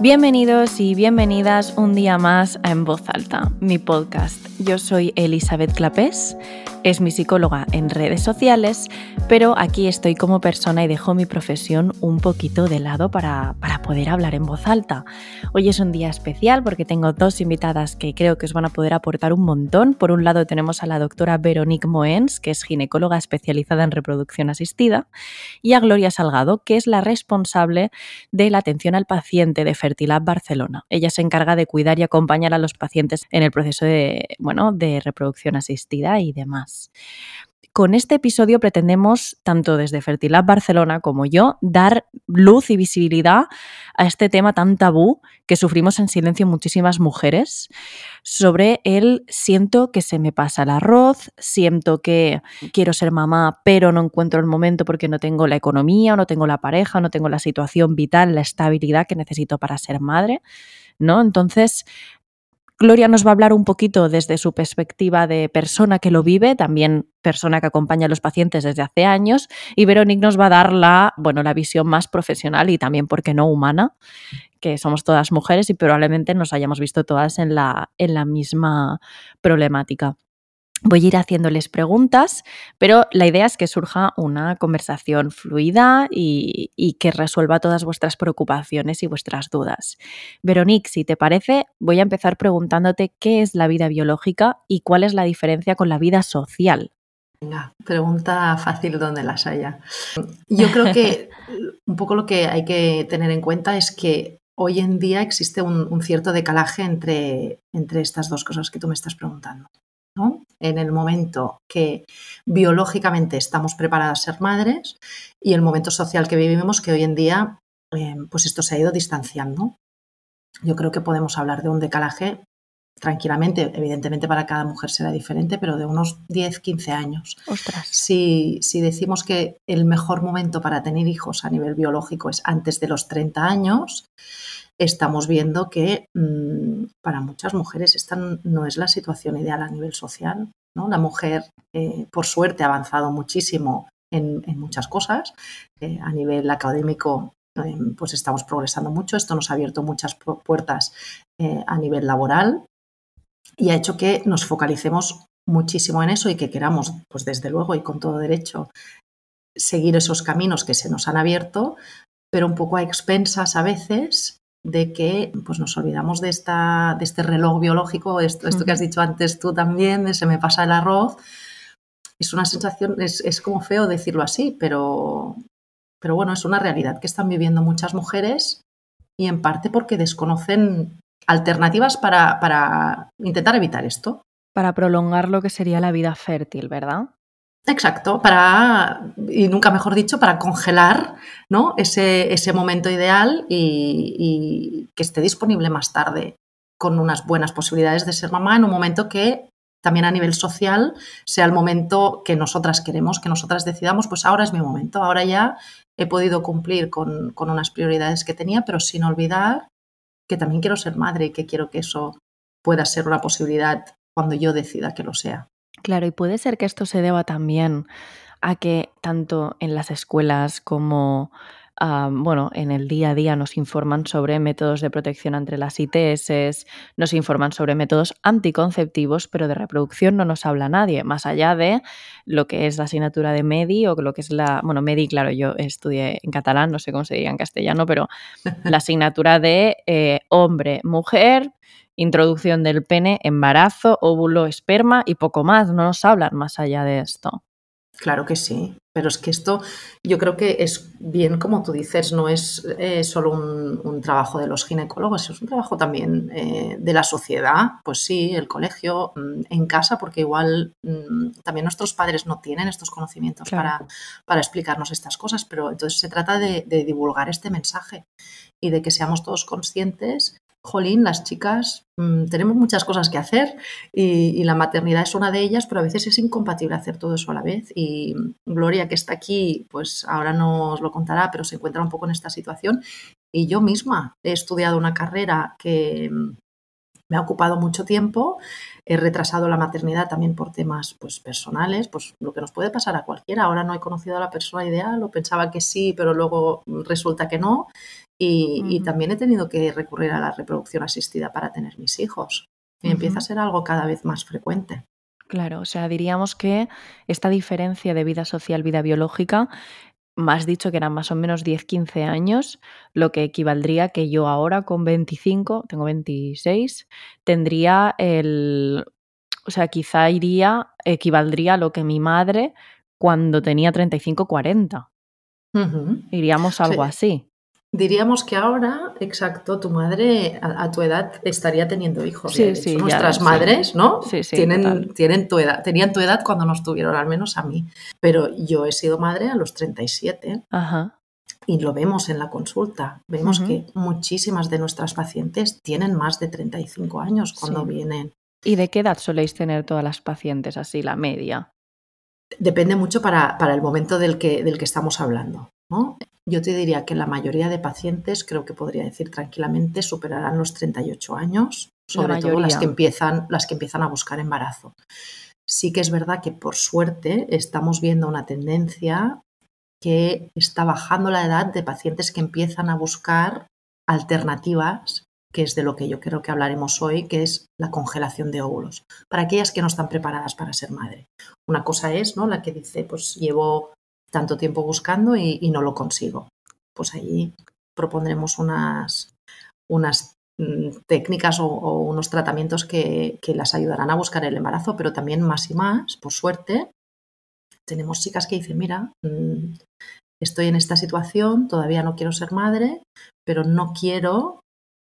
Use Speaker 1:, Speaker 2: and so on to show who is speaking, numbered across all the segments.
Speaker 1: Bienvenidos y bienvenidas un día más a En Voz Alta, mi podcast. Yo soy Elizabeth Clapés es mi psicóloga en redes sociales, pero aquí estoy como persona y dejo mi profesión un poquito de lado para, para poder hablar en voz alta. Hoy es un día especial porque tengo dos invitadas que creo que os van a poder aportar un montón. Por un lado tenemos a la doctora Veronique Moens, que es ginecóloga especializada en reproducción asistida, y a Gloria Salgado, que es la responsable de la atención al paciente de Fertilab Barcelona. Ella se encarga de cuidar y acompañar a los pacientes en el proceso de, bueno, de reproducción asistida y demás. Con este episodio pretendemos, tanto desde Fertilab Barcelona como yo, dar luz y visibilidad a este tema tan tabú que sufrimos en silencio muchísimas mujeres, sobre el siento que se me pasa el arroz, siento que quiero ser mamá, pero no encuentro el momento porque no tengo la economía, o no tengo la pareja, no tengo la situación vital, la estabilidad que necesito para ser madre. ¿no? Entonces, Gloria nos va a hablar un poquito desde su perspectiva de persona que lo vive, también persona que acompaña a los pacientes desde hace años, y Veronique nos va a dar la, bueno, la visión más profesional y también, porque no humana, que somos todas mujeres y probablemente nos hayamos visto todas en la, en la misma problemática. Voy a ir haciéndoles preguntas, pero la idea es que surja una conversación fluida y, que resuelva todas vuestras preocupaciones y vuestras dudas. Veronique, si te parece, voy a empezar preguntándote qué es la vida biológica y cuál es la diferencia con la vida social.
Speaker 2: Venga, pregunta fácil donde las haya. Yo creo que un poco lo que hay que tener en cuenta es que hoy en día existe un, cierto decalaje entre, entre estas dos cosas que tú me estás preguntando. En el momento que biológicamente estamos preparadas a ser madres y el momento social que vivimos, que hoy en día, eh, pues esto se ha ido distanciando. Yo creo que podemos hablar de un decalaje tranquilamente, evidentemente para cada mujer será diferente, pero de unos 10, 15 años. Si, si, decimos que el mejor momento para tener hijos a nivel biológico es antes de los 30 años, estamos viendo que mm, para muchas mujeres esta no es la situación ideal a nivel social. ¿no? La mujer, eh, por suerte, ha avanzado muchísimo en, muchas cosas. Eh, a nivel académico, eh, pues estamos progresando mucho. Esto nos ha abierto muchas puertas a nivel laboral y ha hecho que nos focalicemos muchísimo en eso y que queramos, pues desde luego y con todo derecho, seguir esos caminos que se nos han abierto, pero un poco a expensas a veces de que pues nos olvidamos de, esta, de este reloj biológico, esto, esto que has dicho antes tú también, de se me pasa el arroz. Es una sensación, es, como feo decirlo así, pero, pero bueno, es una realidad que están viviendo muchas mujeres y en parte porque desconocen alternativas para, para intentar evitar esto.
Speaker 1: Para prolongar lo que sería la vida fértil, ¿verdad?
Speaker 2: Exacto, para, y nunca mejor dicho, para congelar ¿no? ese, ese momento ideal y, que esté disponible más tarde con unas buenas posibilidades de ser mamá en un momento que también a nivel social sea el momento que nosotras queremos, que nosotras decidamos, pues ahora es mi momento, ahora ya he podido cumplir con, con unas prioridades que tenía, pero sin olvidar que también quiero ser madre y que quiero que eso pueda ser una posibilidad cuando yo decida que lo sea.
Speaker 1: Claro, y puede ser que esto se deba también a que tanto en las escuelas como ah, bueno, en el día a día nos informan sobre métodos de protección entre las ITS, nos informan sobre métodos anticonceptivos, pero de reproducción no nos habla nadie, más allá de lo que es la asignatura de MEDI o lo que es la, bueno, MEDI, claro, yo estudié en catalán, no sé cómo se diría en castellano, pero la asignatura de eh, hombre, mujer, introducción del pene, embarazo, óvulo, esperma y poco más. No nos hablan más allá de esto.
Speaker 2: Claro que sí, pero es que esto yo creo que es bien como tú dices, no es eh, solo un, trabajo de los ginecólogos, es un trabajo también eh, de la sociedad, pues sí, el colegio, mm, en casa, porque igual mm, también nuestros padres no tienen estos conocimientos para, para, explicarnos estas cosas, pero entonces se trata de, de divulgar este mensaje y de que seamos todos conscientes jolín, las chicas mm, tenemos muchas cosas que hacer y, la maternidad es una de ellas, pero a veces es incompatible hacer todo eso a la vez. Y Gloria, que está aquí, pues ahora nos lo contará, pero se encuentra un poco en esta situación. Y yo misma he estudiado una carrera que mm, me ha ocupado mucho tiempo, he retrasado la maternidad también por temas pues, personales, pues lo que nos puede pasar a cualquiera. Ahora no he conocido a la persona ideal o pensaba que sí, pero luego resulta que no Y, también he tenido que recurrir a la reproducción asistida para tener mis hijos. Y empieza a ser algo cada vez más frecuente.
Speaker 1: Claro, o sea, diríamos que esta diferencia de vida social, vida biológica, más dicho que eran más o menos 10-15 años, lo que equivaldría que yo ahora con 25, tengo 26, tendría el, o sea, quizá iría, equivaldría a lo que mi madre cuando tenía 35-40. Iríamos algo así.
Speaker 2: Diríamos que ahora, exacto, tu madre a, tu edad estaría teniendo hijos.
Speaker 1: Sí, sí,
Speaker 2: nuestras madres, ¿no?
Speaker 1: Sí, sí,
Speaker 2: tienen, tienen tu edad, tenían tu edad cuando nos tuvieron, al menos a mí. Pero yo he sido madre a los 37.
Speaker 1: Ajá.
Speaker 2: Y lo vemos en la consulta. Vemos que muchísimas de nuestras pacientes tienen más de 35 años cuando vienen.
Speaker 1: ¿Y de qué edad soléis tener todas las pacientes así, la media?
Speaker 2: Depende mucho para, para el momento del que, del que estamos hablando. ¿No? Yo te diría que la mayoría de pacientes, creo que podría decir tranquilamente, superarán los 38 años, sobre todo las que, empiezan, las que empiezan a buscar embarazo. Sí que es verdad que por suerte estamos viendo una tendencia que está bajando la edad de pacientes que empiezan a buscar alternativas, que es de lo que yo creo que hablaremos hoy, que es la congelación de óvulos, para aquellas que no están preparadas para ser madre. Una cosa es, ¿no? La que dice, pues llevo tanto tiempo buscando y, no lo consigo. Pues ahí propondremos unas, unas mm, técnicas o, unos tratamientos que, las ayudarán a buscar el embarazo, pero también más y más, por suerte, tenemos chicas que dicen, mira, mm, estoy en esta situación, todavía no quiero ser madre, pero no quiero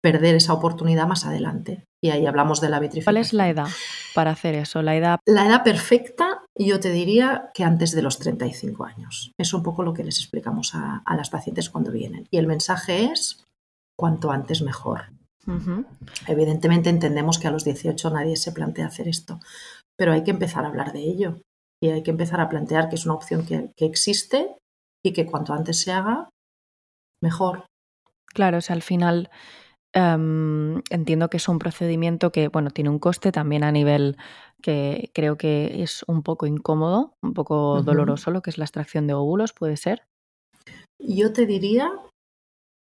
Speaker 2: perder esa oportunidad más adelante. Y ahí hablamos de la vitrificación.
Speaker 1: ¿Cuál es la edad para hacer eso? La edad,
Speaker 2: la edad perfecta, yo te diría que antes de los 35 años. Es un poco lo que les explicamos a, las pacientes cuando vienen. Y el mensaje es, cuanto antes mejor. Evidentemente entendemos que a los 18 nadie se plantea hacer esto, pero hay que empezar a hablar de ello y hay que empezar a plantear que es una opción que, que existe y que cuanto antes se haga, mejor.
Speaker 1: Claro, o sea, al final Em, entiendo que es un procedimiento que, bueno, tiene un coste también a nivel que creo que es un poco incómodo, un poco doloroso, lo que es la extracción de óvulos, ¿puede ser?
Speaker 2: Yo te diría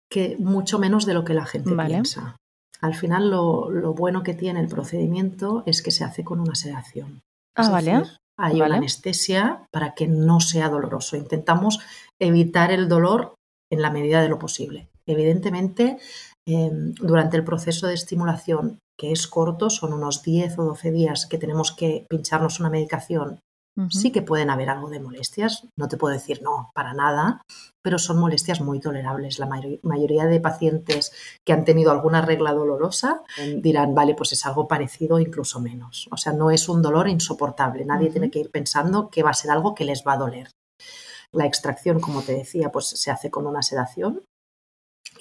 Speaker 2: que mucho menos de lo que la gente piensa. Al final, lo, bueno que tiene el procedimiento es que se hace con una sedación.
Speaker 1: Ah, vale.
Speaker 2: hay una anestesia para que no sea doloroso. Intentamos evitar el dolor en la medida de lo posible. Evidentemente, Em, durante el proceso de estimulación, que es corto, son unos 10 o 12 días que tenemos que pincharnos una medicación, sí que pueden haber algo de molestias. No te puedo decir no, para nada, pero son molestias muy tolerables. La mayoría de pacientes que han tenido alguna regla dolorosa em, dirán, vale, pues es algo parecido, incluso menos. O sea, no es un dolor insoportable. Nadie tiene que ir pensando que va a ser algo que les va a doler. La extracción, como te decía, pues se hace con una sedación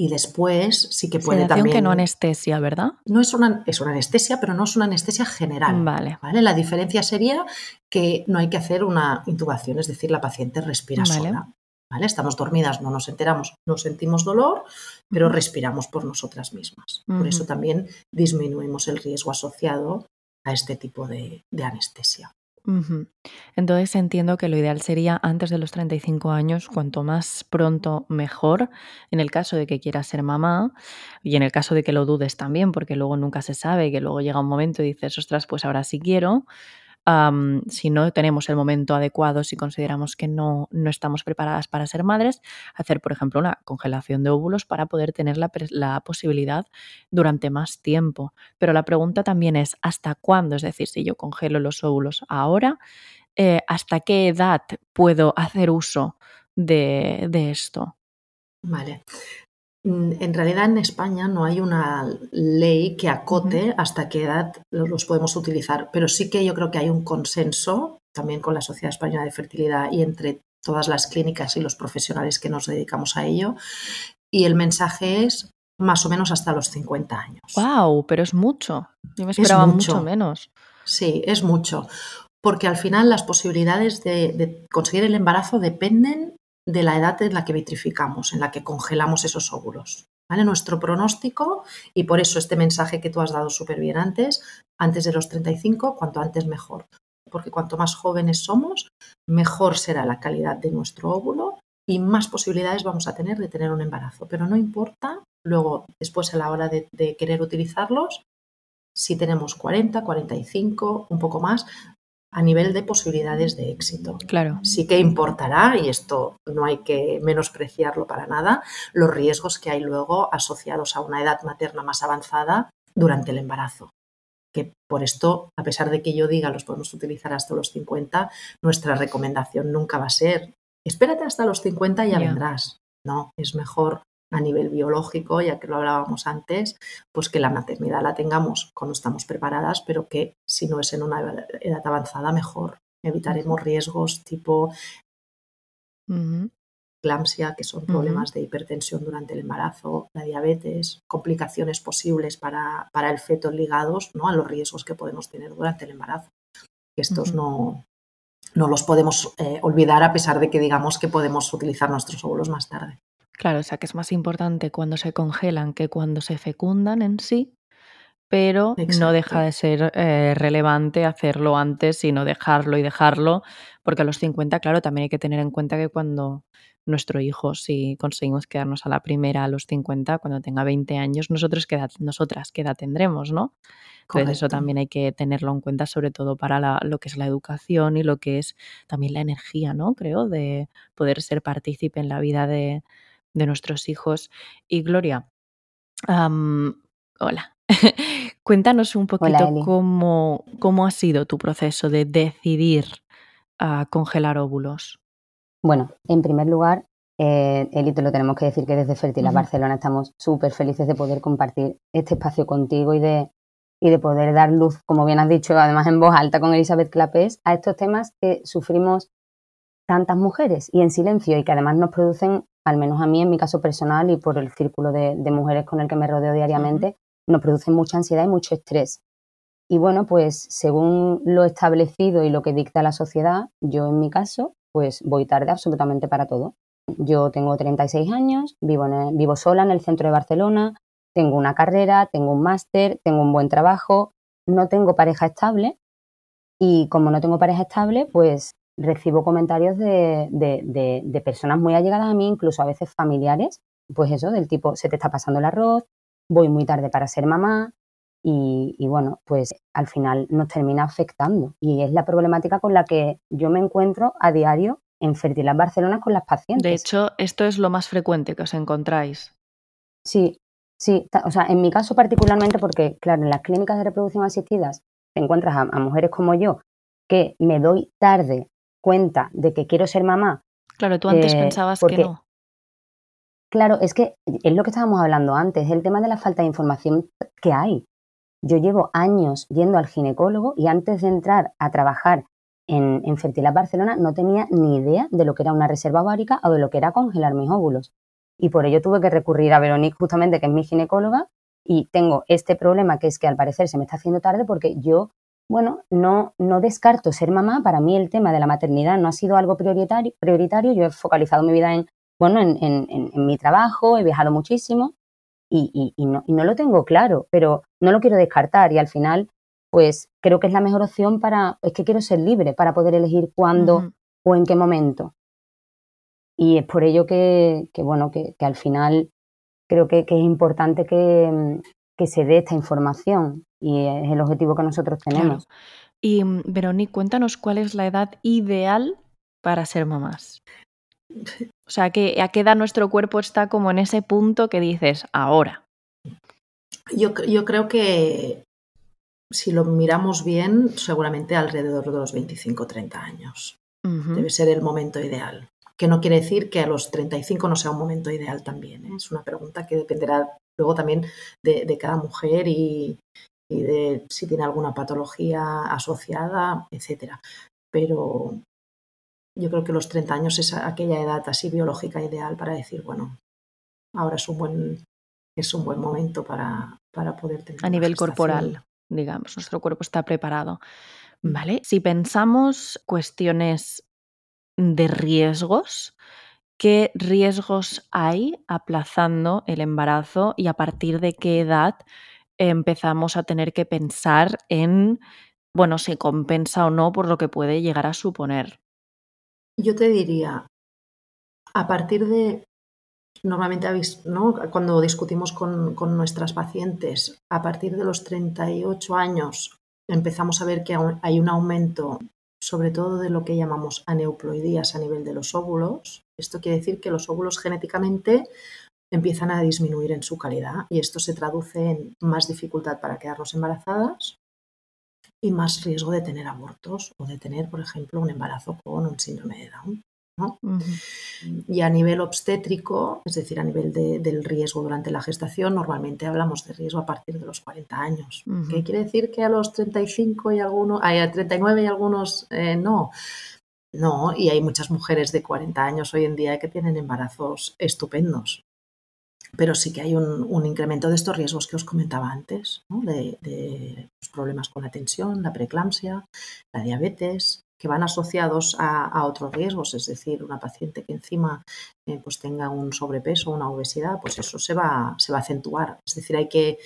Speaker 2: y después sí que puede también.
Speaker 1: que no anestesia, ¿verdad?
Speaker 2: No es una, es una anestesia, pero no es una anestesia general.
Speaker 1: Vale.
Speaker 2: ¿vale? La diferencia sería que no hay que hacer una intubación, es decir, la paciente respira sola. ¿vale? Estamos dormidas, no nos enteramos, no sentimos dolor, pero respiramos por nosotras mismas. Por eso también disminuimos el riesgo asociado a este tipo de anestesia.
Speaker 1: Entonces entiendo que lo ideal sería antes de los 35 años, cuanto más pronto mejor, en el caso de que quieras ser mamá y en el caso de que lo dudes también, porque luego nunca se sabe, que luego llega un momento y dices, ostras, pues ahora sí quiero, si no tenemos el momento adecuado, si consideramos que no, no, estamos preparadas para ser madres, hacer, por ejemplo, una congelación de óvulos para poder tener la, la, posibilidad durante más tiempo. Pero la pregunta también es, ¿hasta cuándo? Es decir, si yo congelo los óvulos ahora, eh, ¿hasta qué edad puedo hacer uso de, de esto?
Speaker 2: Vale. Mm, en realidad en España no hay una ley que acote hasta qué edad los podemos utilizar, pero sí que yo creo que hay un consenso también con la Sociedad Española de Fertilidad y entre todas las clínicas y los profesionales que nos dedicamos a ello. Y el mensaje es más o menos hasta los 50 años.
Speaker 1: ¡Wow! Pero es mucho. Yo me esperaba mucho. menos.
Speaker 2: Sí, es mucho. Porque al final las posibilidades de conseguir el embarazo dependen de la edad en la que vitrificamos, en la que congelamos esos óvulos. ¿Vale? Nuestro pronóstico, y por eso este mensaje que tú has dado súper bien antes, antes de los 35, cuanto antes mejor. Porque cuanto más jóvenes somos, mejor será la calidad de nuestro óvulo y más posibilidades vamos a tener de tener un embarazo. Pero no importa luego, después a la hora de, de querer utilizarlos, si tenemos 40, 45, un poco más, a nivel de posibilidades de éxito.
Speaker 1: Claro.
Speaker 2: Sí que importará, y esto no hay que menospreciarlo para nada, los riesgos que hay luego asociados a una edad materna más avanzada durante el embarazo. Que por esto, a pesar de que yo diga los podemos utilizar hasta los 50, nuestra recomendación nunca va a ser espérate hasta los 50 y ya vendrás. No, es mejor a nivel biológico, ya que lo hablábamos antes, pues que la maternidad la tengamos cuando estamos preparadas, pero que si no es en una edad avanzada, mejor. Evitaremos riesgos tipo eclampsia, que son problemas de hipertensión durante el embarazo, la diabetes, complicaciones posibles para, para, el feto ligados ¿no? a los riesgos que podemos tener durante el embarazo. Estos no, no los podemos eh, olvidar a pesar de que digamos que podemos utilizar nuestros óvulos más tarde.
Speaker 1: Claro, o sea que es más importante cuando se congelan que cuando se fecundan en sí, pero no deja de ser eh, relevante hacerlo antes, sino dejarlo y dejarlo, porque a los 50, claro, también hay que tener en cuenta que cuando nuestro hijo, si conseguimos quedarnos a la primera a los 50, cuando tenga 20 años, nosotros qué nosotras qué edad tendremos, ¿no? Entonces eso también hay que tenerlo en cuenta, sobre todo para lo que es la educación y lo que es también la energía, ¿no? Creo, de poder ser partícipe en la vida de, de nuestros hijos. Y Gloria, hola. Cuéntanos un poquito cómo, cómo ha sido tu proceso de decidir a congelar óvulos.
Speaker 3: Bueno, en primer lugar, eh, Eli, te lo tenemos que decir que desde Fertila Barcelona estamos súper felices de poder compartir este espacio contigo y de, y de poder dar luz, como bien has dicho, además en voz alta con Elizabeth Clapés, a estos temas que sufrimos tantas mujeres y en silencio y que además nos producen al menos a mí en mi caso personal y por el círculo de, mujeres con el que me rodeo diariamente, nos producen mucha ansiedad y mucho estrés. Y bueno, pues según lo establecido y lo que dicta la sociedad, yo en mi caso, pues voy tarde absolutamente para todo. Yo tengo 36 años, vivo, vivo sola en el centro de Barcelona, tengo una carrera, tengo un máster, tengo un buen trabajo, no tengo pareja estable y como no tengo pareja estable, pues recibo comentarios de, de, personas muy allegadas a mí, incluso a veces familiares, pues eso, del tipo, se te está pasando el arroz, voy muy tarde para ser mamá y, bueno, pues al final nos termina afectando. Y es la problemática con la que yo me encuentro a diario en Fertilidad Barcelona con las pacientes.
Speaker 1: De hecho, esto es lo más frecuente que os encontráis.
Speaker 3: Sí, sí, o sea, en mi caso particularmente porque, claro, en las clínicas de reproducción asistidas te encuentras a mujeres como yo que me doy tarde cuenta de que quiero ser mamá.
Speaker 1: Claro, tú antes eh, pensabas que no.
Speaker 3: Claro, es que es lo que estábamos hablando antes, el tema de la falta de información que hay. Yo llevo años yendo al ginecólogo y antes de entrar a trabajar en, en Fertilidad Barcelona no tenía ni idea de lo que era una reserva ovárica o de lo que era congelar mis óvulos. Y por ello tuve que recurrir a Veronique, justamente, que es mi ginecóloga, y tengo este problema que es que al parecer se me está haciendo tarde porque yo bueno, no, no descarto ser mamá. Para mí el tema de la maternidad no ha sido algo prioritario. prioritario. Yo he focalizado mi vida en, bueno, en, en, mi trabajo, he viajado muchísimo y, y, no, y, no, lo tengo claro, pero no lo quiero descartar y al final, pues creo que es la mejor opción para, es que quiero ser libre para poder elegir cuándo o en qué momento. Y es por ello que, que bueno, que, que, al final creo que, que es importante que, que se dé esta información y es el objetivo que nosotros tenemos.
Speaker 1: Y mm, Veronique, cuéntanos cuál es la edad ideal para ser mamás. O sea, que, ¿a qué edad nuestro cuerpo está como en ese punto que dices ahora?
Speaker 2: Yo, yo creo que si lo miramos bien, seguramente alrededor de los 25-30 años. Debe ser el momento ideal. Que no quiere decir que a los 35 no sea un momento ideal también. ¿eh? Es una pregunta que dependerá luego también de cada mujer y, y de si tiene alguna patología asociada, etcétera. Pero yo creo que los 30 años es aquella edad así biológica ideal para decir, bueno, ahora es un buen, es un buen momento para, para poder tener.
Speaker 1: A nivel corporal, digamos, nuestro cuerpo está preparado. Mm. ¿Vale? Si pensamos cuestiones de riesgos, ¿qué riesgos hay aplazando el embarazo y a partir de qué edad empezamos a tener que pensar en, bueno, si compensa o no por lo que puede llegar a suponer.
Speaker 2: Yo te diría, a partir de, normalmente ¿no? cuando discutimos con, nuestras pacientes, a partir de los 38 años empezamos a ver que hay un aumento sobre todo de lo que llamamos aneuploidías a nivel de los óvulos. Esto quiere decir que los óvulos genéticamente empiezan a disminuir en su calidad y esto se traduce en más dificultad para quedarnos embarazadas y más riesgo de tener abortos o de tener, por ejemplo, un embarazo con un síndrome de Down. Y a nivel obstétrico, es decir, a nivel del riesgo durante la gestación, normalmente hablamos de riesgo a partir de los 40 años. ¿Qué quiere decir que a los 35 y algunos, a 39 y algunos eh, no? No, y hay muchas mujeres de 40 años hoy en día que tienen embarazos estupendos pero sí que hay un, incremento de estos riesgos que os comentaba antes, de, los problemas con la tensión, la preeclampsia, la diabetes, que van asociados a, otros riesgos, es decir, una paciente que encima eh, pues tenga un sobrepeso, una obesidad, pues eso se va, se va a acentuar. Es decir, hay que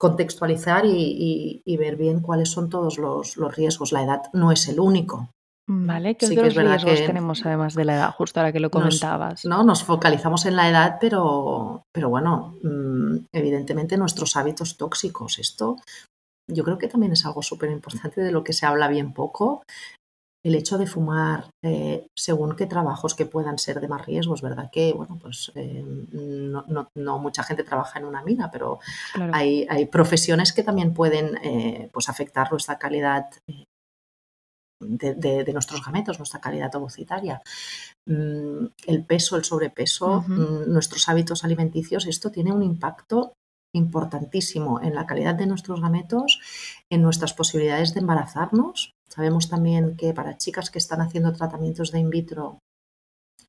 Speaker 2: contextualizar y, ver bien cuáles son todos los, riesgos. La edad no es el único.
Speaker 1: Vale, ¿qué otros riesgos tenemos además de la edad? Justo ahora que lo comentabas.
Speaker 2: no, nos focalizamos en la edad, pero, pero bueno, mm, evidentemente nuestros hábitos tóxicos. Esto yo creo que también es algo súper importante de lo que se habla bien poco el hecho de fumar eh, según qué trabajos que puedan ser de más riesgos, ¿verdad? Que, bueno, pues eh, no, mucha gente trabaja en una mina, pero hay, profesiones que también pueden eh, pues afectar nuestra calidad de, nuestros gametos, nuestra calidad ovocitaria. Mm, el peso, el sobrepeso, mm, nuestros hábitos alimenticios, esto tiene un impacto importantísimo en la calidad de nuestros gametos, en nuestras posibilidades de embarazarnos. Sabemos también que para chicas que están haciendo tratamientos de in vitro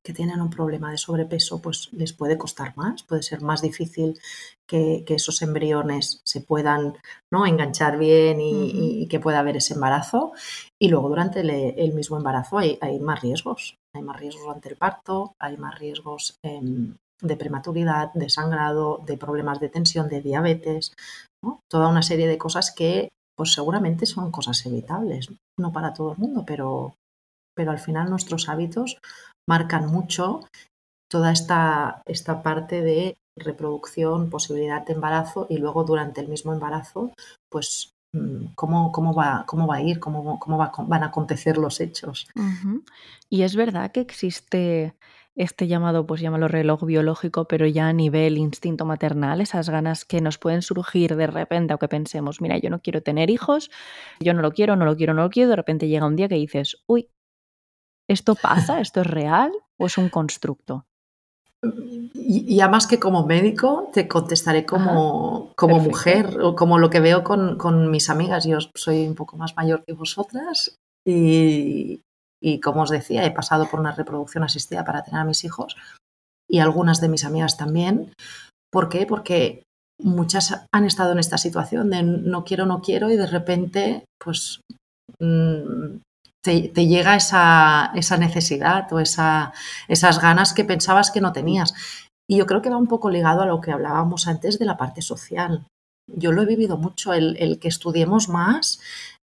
Speaker 2: que tienen un problema de sobrepeso, pues les puede costar más, puede ser más difícil que, esos embriones se puedan ¿no? enganchar bien y, que pueda haber ese embarazo. Y luego durante el, mismo embarazo hay, más riesgos. Hay más riesgos durante el parto, hay más riesgos em, de prematuridad, de sangrado, de problemas de tensión, de diabetes, toda una serie de cosas que pues seguramente son cosas evitables, no para todo el mundo, pero, pero al final nuestros hábitos marcan mucho toda esta, esta parte de reproducción, posibilidad de embarazo y luego durante el mismo embarazo, pues mm, cómo, cómo, va, cómo va a ir, cómo, cómo van a acontecer los hechos.
Speaker 1: Y es verdad que existe este llamado, pues llámalo reloj biológico, pero ya a nivel instinto maternal, esas ganas que nos pueden surgir de repente o que pensemos, mira, yo no quiero tener hijos, yo no lo quiero, no lo quiero, no lo quiero, de repente llega un día que dices, uy, ¿esto pasa? ¿Esto es real o es un constructo?
Speaker 2: Y, además que como médico te contestaré como, como mujer o como lo que veo con, con, mis amigas. Yo soy un poco más mayor que vosotras y, y como os decía, he pasado por una reproducción asistida para tener a mis hijos y algunas de mis amigas también. ¿Por qué? Porque muchas han estado en esta situación de no quiero, no quiero y de repente pues mm, te, llega esa, esa, necesidad o esa, esas ganas que pensabas que no tenías. Y yo creo que va un poco ligado a lo que hablábamos antes de la parte social. Yo lo he vivido mucho, el, el que estudiemos más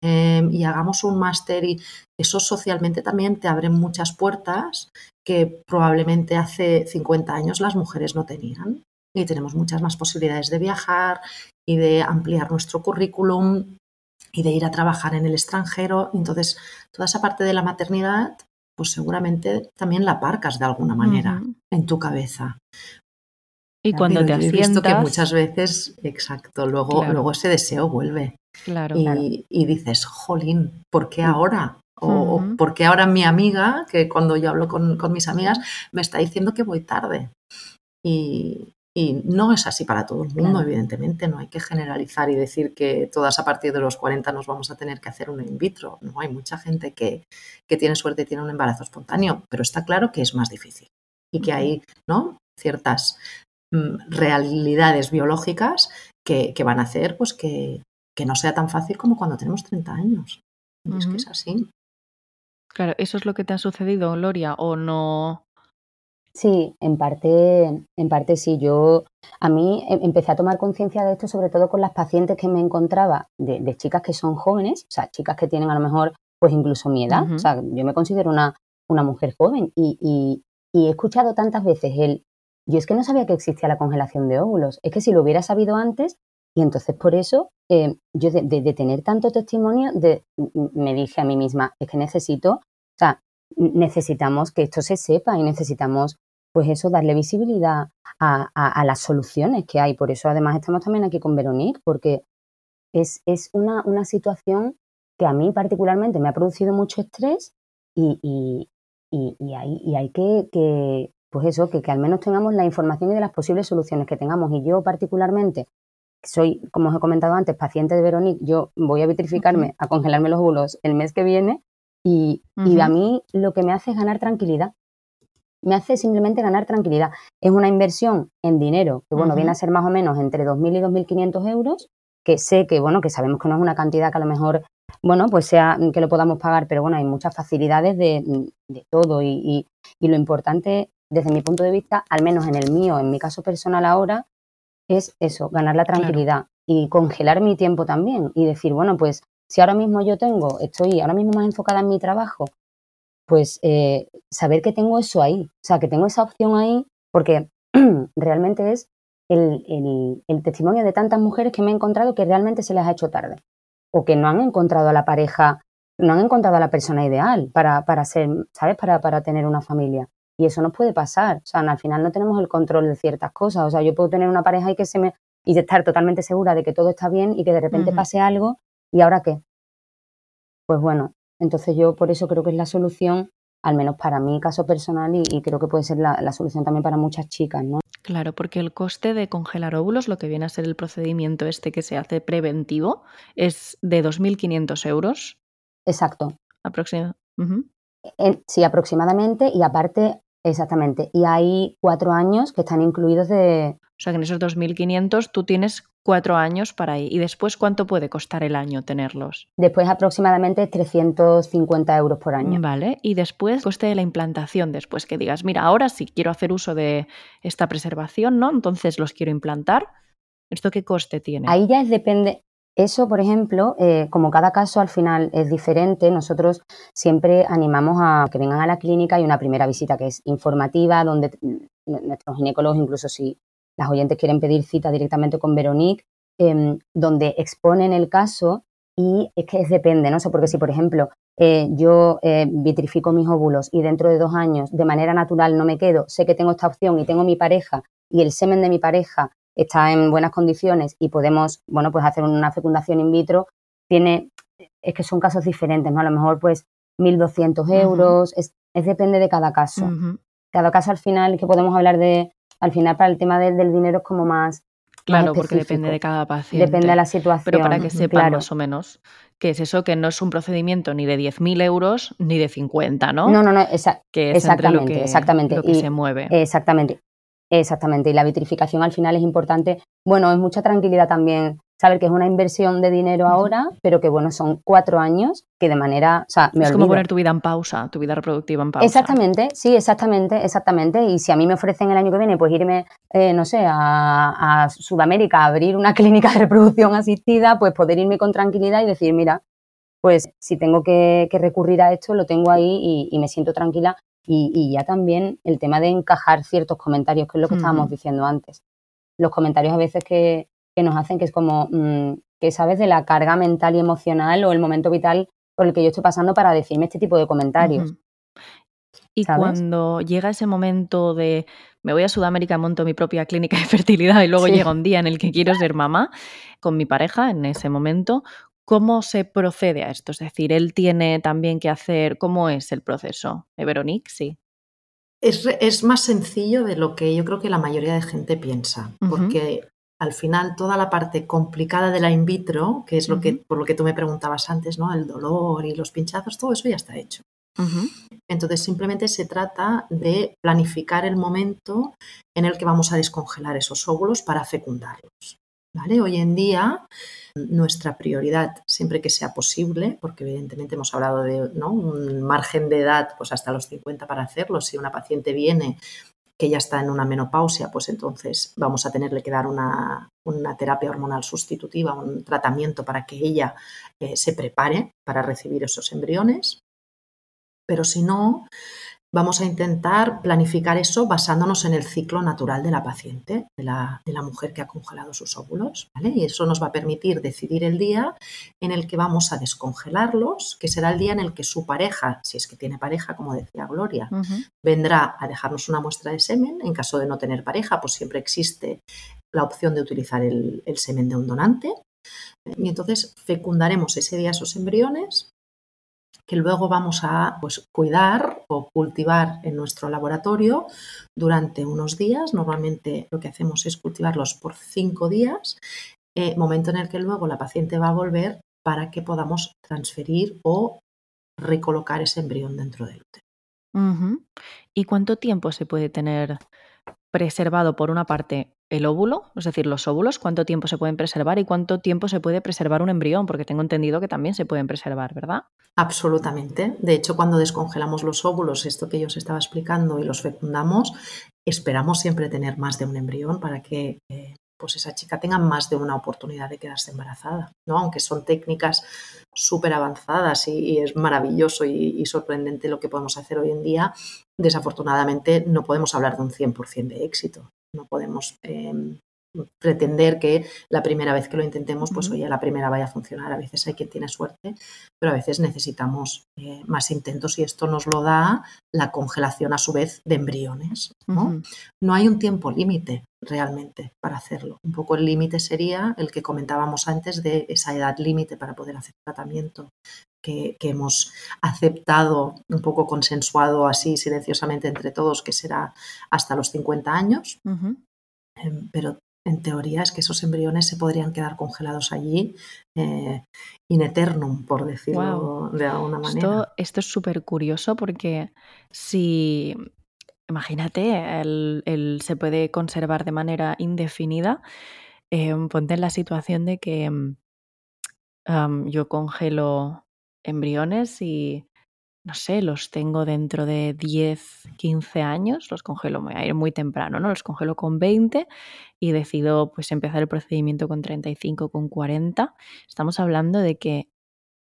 Speaker 2: Em, y hagamos un máster y eso socialmente también te abre muchas puertas que probablemente hace 50 años las mujeres no tenían. Y tenemos muchas más posibilidades de viajar y de ampliar nuestro currículum y de ir a trabajar en el extranjero. Entonces, toda esa parte de la maternidad, pues seguramente también la aparcas de alguna manera en tu cabeza.
Speaker 1: Y cuando te asientas... He visto
Speaker 2: que muchas veces, exacto, luego, luego ese deseo vuelve.
Speaker 1: Claro,
Speaker 2: y, dices, jolín, ¿por qué ahora? O, ¿por qué ahora mi amiga, que cuando yo hablo con, mis amigas, me está diciendo que voy tarde? Y, no es así para todo el mundo, evidentemente. No hay que generalizar y decir que todas a partir de los 40 nos vamos a tener que hacer un in vitro. No, hay mucha gente que, tiene suerte y tiene un embarazo espontáneo, pero está claro que es más difícil y que hay ¿no? ciertas mm, realidades biológicas que, que, van a hacer pues, que, que no sea tan fácil como cuando tenemos 30 años. Es que es así.
Speaker 1: Claro, ¿eso es lo que te ha sucedido, Gloria, o no?
Speaker 3: Sí, en parte, en parte sí. Yo a mí em, empecé a tomar conciencia de esto, sobre todo con las pacientes que me encontraba de, chicas que son jóvenes, o sea, chicas que tienen a lo mejor, pues incluso mi edad. O sea, yo me considero una, una mujer joven y, he escuchado tantas veces el, yo es que no sabía que existía la congelación de óvulos, es que si lo hubiera sabido antes, y entonces por eso eh, yo de, tener tanto testimonio, de, me dije a mí misma, es que necesito, o sea, necesitamos que esto se sepa y necesitamos, pues eso, darle visibilidad a, las soluciones que hay. Por eso además estamos también aquí con Veronique, porque es, es una, una, situación que a mí particularmente me ha producido mucho estrés y, y, y, hay, y hay que, que, pues eso, que, que al menos tengamos la información y de las posibles soluciones que tengamos. Y yo particularmente soy, como os he comentado antes, paciente de Veronique, yo voy a vitrificarme, a congelarme los óvulos el mes que viene y, a mí lo que me hace es ganar tranquilidad. Me hace simplemente ganar tranquilidad. Es una inversión en dinero que, bueno, viene a ser más o menos entre 2.000 y 2.500 euros, que sé que, bueno, que sabemos que no es una cantidad que a lo mejor, bueno, pues sea que lo podamos pagar, pero bueno, hay muchas facilidades de, todo y, y lo importante, desde mi punto de vista, al menos en el mío, en mi caso personal ahora, es eso, ganar la tranquilidad y congelar mi tiempo también y decir, bueno, pues si ahora mismo yo tengo, estoy ahora mismo más enfocada en mi trabajo, pues eh, saber que tengo eso ahí, o sea, que tengo esa opción ahí, porque realmente es el, el, testimonio de tantas mujeres que me he encontrado que realmente se les ha hecho tarde o que no han encontrado a la pareja, no han encontrado a la persona ideal para, para ser, ¿sabes? Para, para tener una familia. Y eso nos puede pasar. O sea, al final no tenemos el control de ciertas cosas. O sea, yo puedo tener una pareja y que se me y estar totalmente segura de que todo está bien y que de repente pase algo y ahora qué. Pues bueno, entonces yo por eso creo que es la solución, al menos para mi caso personal y, creo que puede ser la, la, solución también para muchas chicas, ¿no?
Speaker 1: Claro, porque el coste de congelar óvulos, lo que viene a ser el procedimiento este que se hace preventivo, es de 2.500 euros.
Speaker 3: Exacto.
Speaker 1: Aproximadamente.
Speaker 3: sí, aproximadamente. Y aparte, Exactamente. Y hay cuatro años que están incluidos de...
Speaker 1: O sea que en esos 2.500 tú tienes cuatro años para ir. ¿Y después cuánto puede costar el año tenerlos?
Speaker 3: Después aproximadamente 350 euros por año.
Speaker 1: Vale. Y después coste de la implantación, después que digas, mira, ahora sí quiero hacer uso de esta preservación, ¿no? Entonces los quiero implantar. ¿Esto qué coste tiene?
Speaker 3: Ahí ya depende, eso, por ejemplo, eh, como cada caso al final es diferente, nosotros siempre animamos a que vengan a la clínica y una primera visita que es informativa, donde nuestros ginecólogos, incluso si las oyentes quieren pedir cita directamente con Veronique, em, donde exponen el caso y es que es depende, ¿no? sé porque si, por ejemplo, eh, yo eh, vitrifico mis óvulos y dentro de dos años de manera natural no me quedo, sé que tengo esta opción y tengo mi pareja y el semen de mi pareja está en buenas condiciones y podemos, bueno, pues hacer una fecundación in vitro, tiene, es que son casos diferentes, ¿no? A lo mejor pues 1.200 euros, es, depende de cada caso. Cada caso al final, que podemos hablar de, al final para el tema del dinero es como más...
Speaker 1: Claro, porque depende de cada paciente.
Speaker 3: Depende de la situación.
Speaker 1: Pero para que sepan más o menos que es eso, que no es un procedimiento ni de 10.000 euros ni de 50, ¿no?
Speaker 3: No, no, no,
Speaker 1: que
Speaker 3: es exactamente,
Speaker 1: lo que,
Speaker 3: exactamente.
Speaker 1: Lo que se mueve.
Speaker 3: Exactamente. Exactamente, y la vitrificación al final es importante. Bueno, es mucha tranquilidad también saber que es una inversión de dinero ahora, pero que bueno, son cuatro años que de manera, o sea,
Speaker 1: me Es como poner tu vida en pausa, tu vida reproductiva en pausa.
Speaker 3: Exactamente, sí, exactamente, exactamente. Y si a mí me ofrecen el año que viene, pues irme, eh, no sé, a, Sudamérica a abrir una clínica de reproducción asistida, pues poder irme con tranquilidad y decir, mira, pues si tengo que, recurrir a esto, lo tengo ahí y me siento tranquila y, ya también el tema de encajar ciertos comentarios, que es lo que estábamos diciendo antes. Los comentarios a veces que, nos hacen que es como mm, que sabes de la carga mental y emocional o el momento vital por el que yo estoy pasando para decirme este tipo de comentarios.
Speaker 1: Y cuando llega ese momento de me voy a Sudamérica, monto mi propia clínica de fertilidad y luego llega un día en el que quiero ser mamá con mi pareja en ese momento, ¿Cómo se procede a esto? Es decir, él tiene también que hacer, ¿cómo es el proceso? ¿Eh, Veronique? Sí.
Speaker 2: Es, más sencillo de lo que yo creo que la mayoría de gente piensa, porque al final toda la parte complicada de la in vitro, que es lo que, por lo que tú me preguntabas antes, ¿no? El dolor y los pinchazos, todo eso ya está hecho. Entonces simplemente se trata de planificar el momento en el que vamos a descongelar esos óvulos para fecundarlos. ¿vale? Hoy en día nuestra prioridad, siempre que sea posible, porque evidentemente hemos hablado de un margen de edad pues hasta los 50 para hacerlo, si una paciente viene que ya está en una menopausia, pues entonces vamos a tenerle que dar una, terapia hormonal sustitutiva, un tratamiento para que ella eh, se prepare para recibir esos embriones. Pero si no, vamos a intentar planificar eso basándonos en el ciclo natural de la paciente, de la, mujer que ha congelado sus óvulos. Y eso nos va a permitir decidir el día en el que vamos a descongelarlos, que será el día en el que su pareja, si es que tiene pareja, como decía Gloria, vendrá a dejarnos una muestra de semen. En caso de no tener pareja, pues siempre existe la opción de utilizar el, el semen de un donante. Y entonces fecundaremos ese día esos embriones que luego vamos a pues, cuidar o cultivar en nuestro laboratorio durante unos días. Normalmente lo que hacemos es cultivarlos por cinco días, eh, momento en el que luego la paciente va a volver para que podamos transferir o recolocar ese embrión dentro del útero.
Speaker 1: ¿Y cuánto tiempo se puede tener preservado por una parte el óvulo, es decir, los óvulos, cuánto tiempo se pueden preservar y cuánto tiempo se puede preservar un embrión, porque tengo entendido que también se pueden preservar, ¿verdad?
Speaker 2: Absolutamente. De hecho, cuando descongelamos los óvulos, esto que yo os estaba explicando, y los fecundamos, esperamos siempre tener más de un embrión para que eh, pues esa chica tenga más de una oportunidad de quedarse embarazada, ¿no? Aunque son técnicas súper avanzadas y, es maravilloso y, sorprendente lo que podemos hacer hoy en día, desafortunadamente no podemos hablar de un 100% de éxito. No podemos em, pretender que la primera vez que lo intentemos, pues oye, la primera vaya a funcionar. A veces hay quien tiene suerte, pero a veces necesitamos eh, más intentos y esto nos lo da la congelación a su vez de embriones. ¿no? no hay un tiempo límite realmente para hacerlo. Un poco el límite sería el que comentábamos antes de esa edad límite para poder hacer tratamiento. Que, hemos aceptado, un poco consensuado así silenciosamente entre todos, que será hasta los 50 años. Em, pero en teoría es que esos embriones se podrían quedar congelados allí eh, in eternum, por decirlo de alguna manera.
Speaker 1: Esto, es súper curioso porque si, imagínate, el, se puede conservar de manera indefinida, em, ponte en la situación de que yo congelo embriones y no sé, los tengo dentro de 10, 15 años, los congelo muy temprano, ¿no? Los congelo con 20 y decido pues empezar el procedimiento con 35, con 40. Estamos hablando de que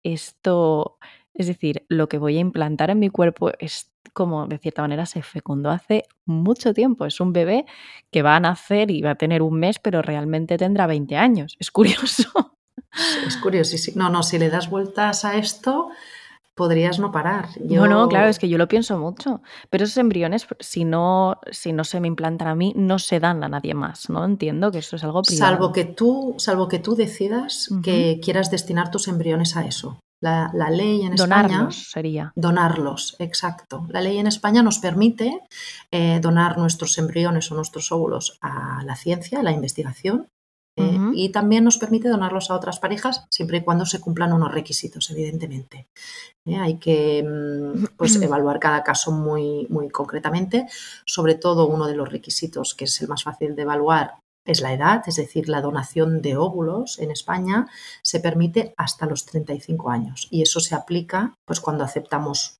Speaker 1: esto, es decir, lo que voy a implantar en mi cuerpo es como de cierta manera se fecundó hace mucho tiempo. Es un bebé que va a nacer y va a tener un mes, pero realmente tendrá 20 años. Es curioso.
Speaker 2: Es curioso. No, no, si le das vueltas a esto, podrías no parar.
Speaker 1: Yo... No, no, claro, es que yo lo pienso mucho. Pero esos embriones, si no, si no se me implantan a mí, no se dan a nadie más, ¿no? Entiendo que eso es algo privado.
Speaker 2: Salvo que tú, salvo que tú decidas que quieras destinar tus embriones a eso. La, ley en
Speaker 1: España. sería.
Speaker 2: Donarlos, exacto. La ley en España nos permite eh, donar nuestros embriones o nuestros óvulos a la ciencia, a la investigación, eh, y también nos permite donarlos a otras parejas siempre y cuando se cumplan unos requisitos, evidentemente. Eh, hay que mm, pues, evaluar cada caso muy, muy concretamente. Sobre todo, uno de los requisitos que es el más fácil de evaluar es la edad, es decir, la donación de óvulos en España se permite hasta los 35 años y eso se aplica pues cuando aceptamos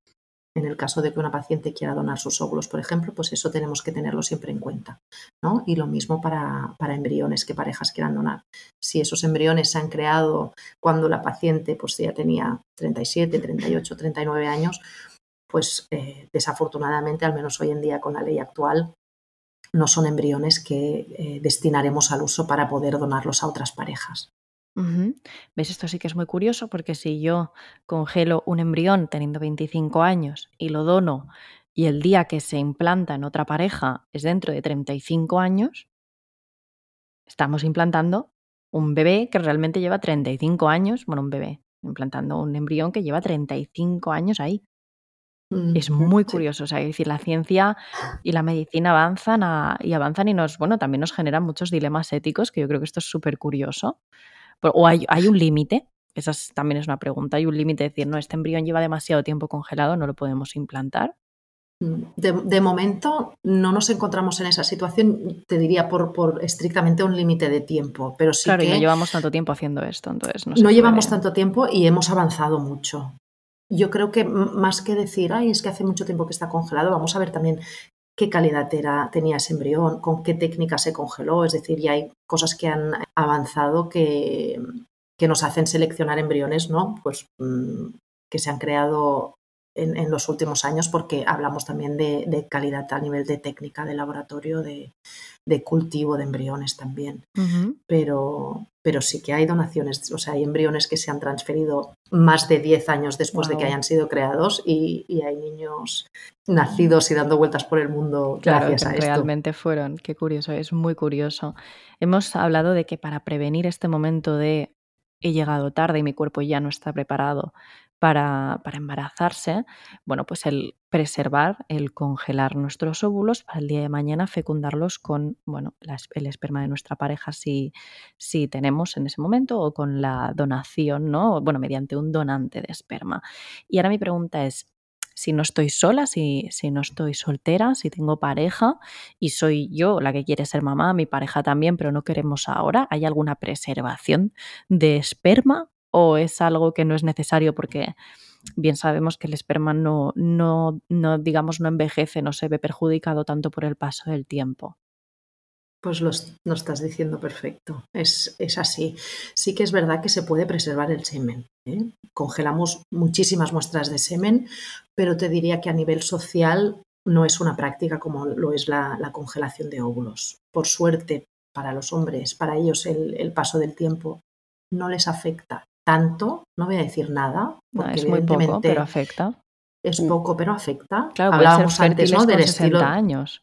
Speaker 2: en el caso de que una paciente quiera donar sus óvulos, por ejemplo, pues eso tenemos que tenerlo siempre en cuenta. ¿no? Y lo mismo para, embriones que parejas quieran donar. Si esos embriones se han creado cuando la paciente pues, ya tenía 37, 38, 39 años, pues eh, desafortunadamente, al menos hoy en día con la ley actual, no son embriones que eh, destinaremos al uso para poder donarlos a otras parejas.
Speaker 1: ¿Ves? Esto sí que es muy curioso porque si yo congelo un embrión teniendo 25 años y lo dono y el día que se implanta en otra pareja es dentro de 35 años, estamos implantando un bebé que realmente lleva 35 años, bueno, un bebé, implantando un embrión que lleva 35 años ahí. Es muy curioso, o sea, decir, la ciencia y la medicina avanzan y avanzan y nos, bueno, también nos generan muchos dilemas éticos, que yo creo que esto es súper curioso. ¿O hay, un límite? Esa también es una pregunta. ¿Hay un límite de decir, no, este embrión lleva demasiado tiempo congelado, no lo podemos implantar?
Speaker 2: Mm, de, momento no nos encontramos en esa situación, te diría por, por estrictamente un límite de tiempo, pero sí
Speaker 1: claro,
Speaker 2: que...
Speaker 1: y no llevamos tanto tiempo haciendo esto, entonces
Speaker 2: no, no llevamos tanto tiempo y hemos avanzado mucho. Yo creo que más que decir, ay, es que hace mucho tiempo que está congelado, vamos a ver también qué calidad era, tenía ese embrión, con qué técnica se congeló, es decir, ya hay cosas que han avanzado que, que nos hacen seleccionar embriones, ¿no? Pues mm, que se han creado en, los últimos años porque hablamos también de, calidad a nivel de técnica de laboratorio, de, cultivo de embriones también. pero, pero sí que hay donaciones, o sea, hay embriones que se han transferido más de 10 años después de que hayan sido creados y, hay niños nacidos y dando vueltas por el mundo gracias a esto.
Speaker 1: Realmente fueron, qué curioso, es muy curioso. Hemos hablado de que para prevenir este momento de he llegado tarde y mi cuerpo ya no está preparado para, embarazarse, bueno, pues el preservar, el congelar nuestros óvulos para el día de mañana fecundarlos con, bueno, el esperma de nuestra pareja si, si tenemos en ese momento o con la donación, ¿no? Bueno, mediante un donante de esperma. Y ahora mi pregunta es, si no estoy sola, si, si, no estoy soltera, si tengo pareja y soy yo la que quiere ser mamá, mi pareja también, pero no queremos ahora, ¿hay alguna preservación de esperma o es algo que no es necesario porque bien sabemos que el esperma no, no, no, digamos, no envejece, no se ve perjudicado tanto por el paso del tiempo.
Speaker 2: Pues lo, estás diciendo perfecto, es, así. Sí que es verdad que se puede preservar el semen. ¿eh? Congelamos muchísimas muestras de semen, pero te diría que a nivel social no es una práctica como lo es la, congelación de óvulos. Por suerte, para los hombres, para ellos el paso del tiempo no les afecta tanto, no voy a decir nada,
Speaker 1: porque es muy poco, pero afecta.
Speaker 2: Es poco, pero afecta.
Speaker 1: Claro, Hablábamos antes, ¿no? Del 60 años.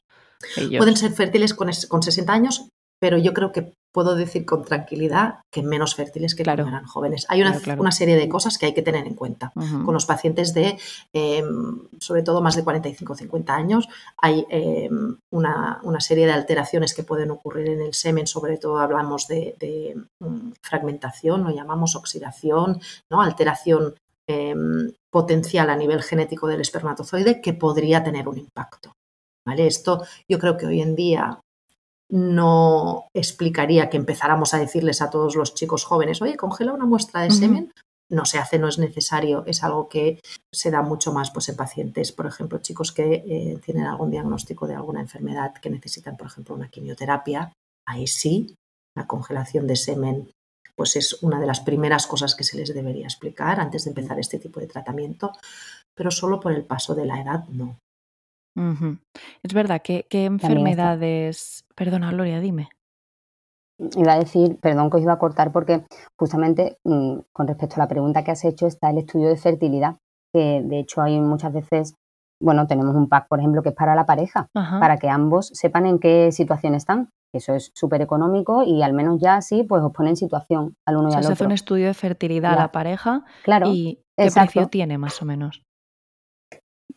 Speaker 2: Pueden ser fértiles con, con 60 años, pero yo creo que puedo decir con tranquilidad que menos fértiles que cuando eran jóvenes. Hay una, serie de cosas que hay que tener en cuenta. Con los pacientes de, em, sobre todo, más de 45 o 50 años, hay em, una, serie de alteraciones que pueden ocurrir en el semen, sobre todo hablamos de, mm, fragmentación, lo llamamos oxidación, ¿no? alteración em, potencial a nivel genético del espermatozoide que podría tener un impacto. ¿Vale? Esto yo creo que hoy en día no explicaría que empezáramos a decirles a todos los chicos jóvenes, oye, congela una muestra de semen. No se hace, no es necesario, es algo que se da mucho más pues, en pacientes, por ejemplo, chicos que eh, tienen algún diagnóstico de alguna enfermedad que necesitan, por ejemplo, una quimioterapia. Ahí sí, la congelación de semen pues es una de las primeras cosas que se les debería explicar antes de empezar este tipo de tratamiento, pero solo por el paso de la edad no.
Speaker 1: Es verdad, ¿qué, qué enfermedades? Perdona, Gloria, dime.
Speaker 3: Iba a decir, perdón que os iba a cortar porque justamente mm, con respecto a la pregunta que has hecho está el estudio de fertilidad, que de hecho hay muchas veces, bueno, tenemos un pack, por ejemplo, que es para la pareja, para que ambos sepan en qué situación están. Eso es súper económico y al menos ya así, pues os pone en situación al uno y al otro.
Speaker 1: Se hace un estudio de fertilidad a la pareja claro, y ¿qué precio tiene más o menos?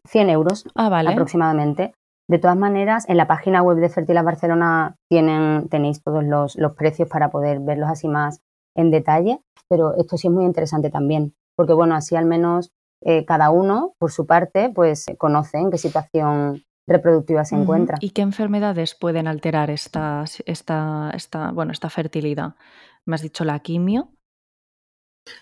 Speaker 3: 100 euros ah, aproximadamente. De todas maneras, en la página web de Fertilas Barcelona tienen, tenéis todos los, precios para poder verlos así más en detalle, pero esto sí es muy interesante también, porque bueno, así al menos eh, cada uno, por su parte, pues conoce en qué situación reproductiva se encuentra.
Speaker 1: ¿Y qué enfermedades pueden alterar esta, esta, esta, bueno, esta fertilidad? Me has dicho la quimio.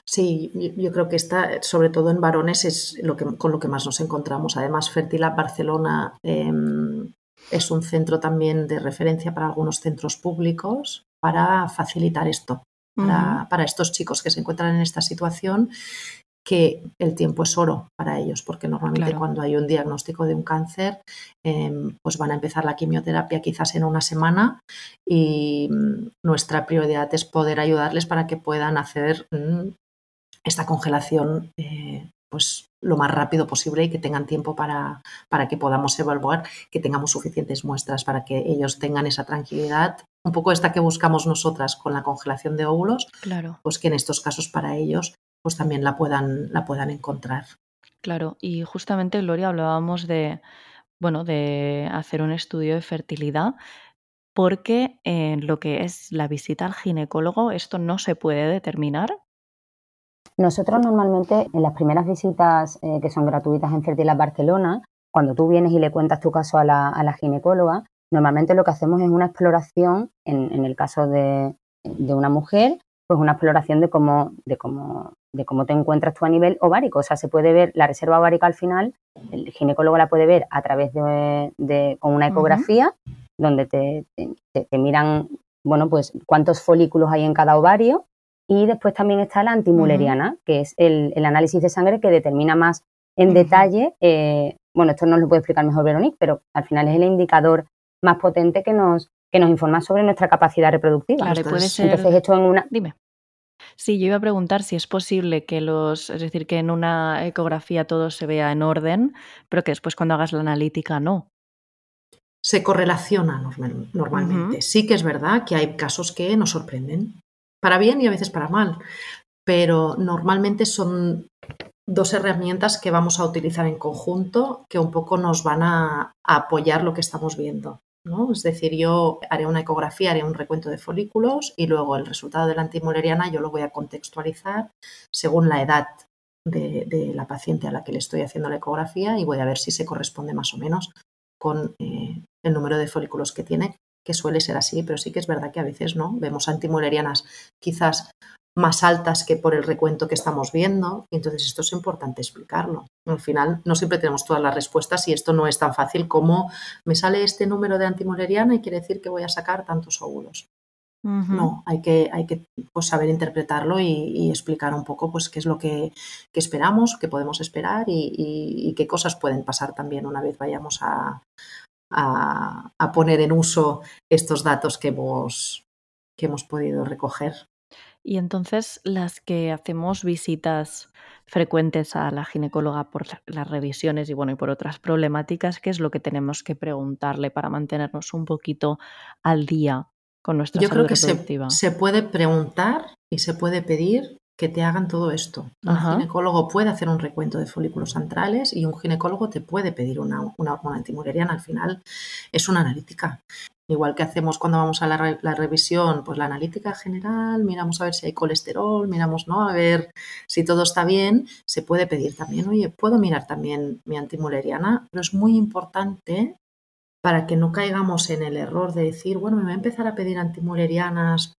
Speaker 2: Sí, yo creo que está, sobre todo en varones, es lo que, con lo que más nos encontramos. Además, Fertilab Barcelona em, es un centro también de referencia para algunos centros públicos para facilitar esto, para, estos chicos que se encuentran en esta situación que el tiempo es oro para ellos, porque normalmente cuando hay un diagnóstico de un cáncer, em, pues van a empezar la quimioterapia quizás en una semana y mm, nuestra prioridad es poder ayudarles para que puedan hacer mm, esta congelación eh, pues lo más rápido posible y que tengan tiempo para, para que podamos evaluar, que tengamos suficientes muestras para que ellos tengan esa tranquilidad un poco esta que buscamos nosotras con la congelación de óvulos,
Speaker 1: claro.
Speaker 2: pues que en estos casos para ellos pues también la puedan, la puedan encontrar.
Speaker 1: Claro, y justamente, Gloria, hablábamos de, bueno, de hacer un estudio de fertilidad, porque en lo que es la visita al ginecólogo, esto no se puede determinar.
Speaker 3: Nosotros normalmente en las primeras visitas eh, que son gratuitas en Fertilidad Barcelona, cuando tú vienes y le cuentas tu caso a la, ginecóloga, normalmente lo que hacemos es una exploración, en, el caso de, de, una mujer, pues una exploración de cómo, de cómo de cómo te encuentras tú a nivel ovárico. O sea, se puede ver la reserva ovárica al final, el ginecólogo la puede ver a través de, con una ecografía, donde te, te, miran, bueno, pues cuántos folículos hay en cada ovario. Y después también está la antimuleriana, que es el, análisis de sangre que determina más en detalle, eh, bueno, esto nos lo puede explicar mejor Veronique, pero al final es el indicador más potente que nos, que nos informa sobre nuestra capacidad reproductiva.
Speaker 1: Claro, puede ser...
Speaker 3: Entonces, esto en una...
Speaker 1: Dime. Sí, yo iba a preguntar si es posible que los, es decir, que en una ecografía todo se vea en orden, pero que después cuando hagas la analítica no.
Speaker 2: Se correlaciona normalmente. Sí que es verdad que hay casos que nos sorprenden, para bien y a veces para mal, pero normalmente son dos herramientas que vamos a utilizar en conjunto que un poco nos van a, apoyar lo que estamos viendo. Es decir, yo haré una ecografía, haré un recuento de folículos y luego el resultado de la antimuleriana yo lo voy a contextualizar según la edad de, la paciente a la que le estoy haciendo la ecografía y voy a ver si se corresponde más o menos con eh, el número de folículos que tiene, que suele ser así, pero sí que es verdad que a veces no. Vemos antimulerianas quizás más altas que por el recuento que estamos viendo. Y entonces esto es importante explicarlo. Al final no siempre tenemos todas las respuestas y esto no es tan fácil como me sale este número de antimoleriana y quiere decir que voy a sacar tantos óvulos. No, hay que, hay que pues, saber interpretarlo y, explicar un poco pues, qué es lo que, esperamos, qué podemos esperar y, qué cosas pueden pasar también una vez vayamos a, a, poner en uso estos datos que hemos, que hemos podido recoger.
Speaker 1: Y entonces las que hacemos visitas frecuentes a la ginecóloga por las revisiones y bueno, y por otras problemáticas, ¿qué es lo que tenemos que preguntarle para mantenernos un poquito al día con nuestra
Speaker 2: Yo
Speaker 1: creo
Speaker 2: que se, puede preguntar y se puede pedir que te hagan todo esto. Un ginecólogo puede hacer un recuento de folículos antrales y un ginecólogo te puede pedir una, una hormona antimureriana. Al final es una analítica. Igual que hacemos cuando vamos a la, revisión, pues la analítica general, miramos a ver si hay colesterol, miramos, ¿no? A ver si todo está bien. Se puede pedir también, oye, puedo mirar también mi antimuleriana, pero es muy importante para que no caigamos en el error de decir, bueno, me voy a empezar a pedir antimulerianas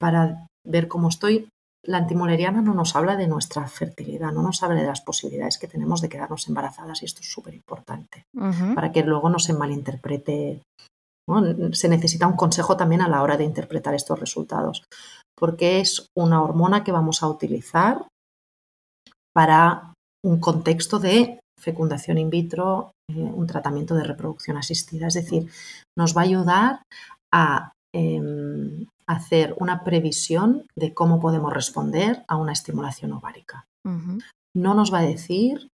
Speaker 2: para ver cómo estoy. La antimuleriana no nos habla de nuestra fertilidad, no nos habla de las posibilidades que tenemos de quedarnos embarazadas y esto es súper importante para que luego no se malinterprete se necesita un consejo también a la hora de interpretar estos resultados, porque es una hormona que vamos a utilizar para un contexto de fecundación in vitro, eh, un tratamiento de reproducción asistida. Es decir, nos va a ayudar a em, hacer una previsión de cómo podemos responder a una estimulación ovárica. No nos va a decir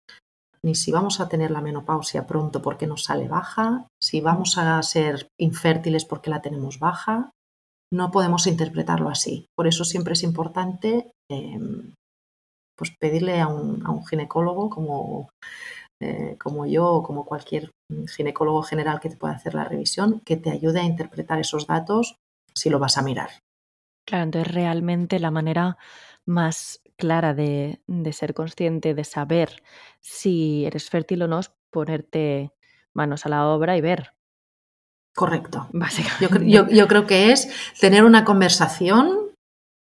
Speaker 2: ni si vamos a tener la menopausia pronto porque nos sale baja, si vamos a ser infértiles porque la tenemos baja. No podemos interpretarlo así. Por eso siempre es importante em, pues pedirle a un, ginecólogo como, eh, como yo o como cualquier ginecólogo general que te pueda hacer la revisión, que te ayude a interpretar esos datos si lo vas a mirar.
Speaker 1: Claro, entonces realmente la manera más clara de, ser consciente, de saber si eres fértil o no, es ponerte manos a la obra y ver.
Speaker 2: Correcto. Yo, creo que es tener una conversación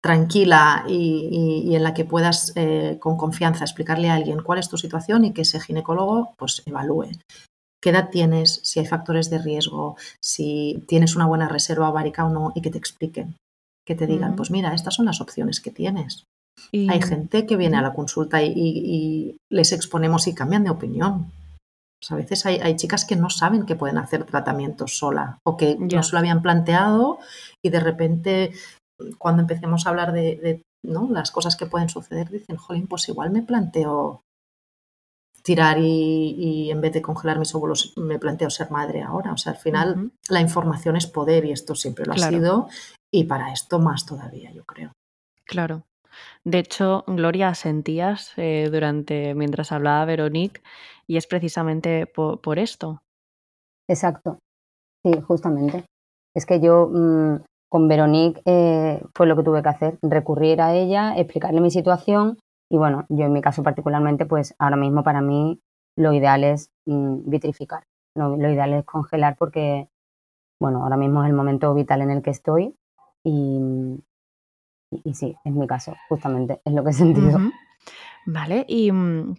Speaker 2: tranquila y, en la que puedas eh, con confianza explicarle a alguien cuál es tu situación y que ese ginecólogo pues evalúe. ¿Qué edad tienes? Si hay factores de riesgo, si tienes una buena reserva ovárica o no, y que te expliquen, que te digan, pues mira, estas son las opciones que tienes. Hay gente que viene a la consulta y, les exponemos y cambian de opinión. a veces hay, chicas que no saben que pueden hacer tratamientos sola o que no se lo habían planteado y de repente cuando empecemos a hablar de, las cosas que pueden suceder dicen, jolín, pues igual me planteo tirar y, en vez de congelar mis óvulos me planteo ser madre ahora. O sea, al final la información es poder y esto siempre lo ha sido y para esto más todavía, yo creo.
Speaker 1: Claro. De hecho, Gloria, sentías eh, durante mientras hablaba Veronique y es precisamente por, esto.
Speaker 3: Exacto. Sí, justamente. Es que yo mm, con Veronique eh, fue lo que tuve que hacer, recurrir a ella, explicarle mi situación y bueno, yo en mi caso particularmente, pues ahora mismo para mí lo ideal es mm, vitrificar, lo, ideal es congelar porque, bueno, ahora mismo es el momento vital en el que estoy y, y, sí, es mi caso, justamente, es lo que he sentido.
Speaker 1: Vale, y mm,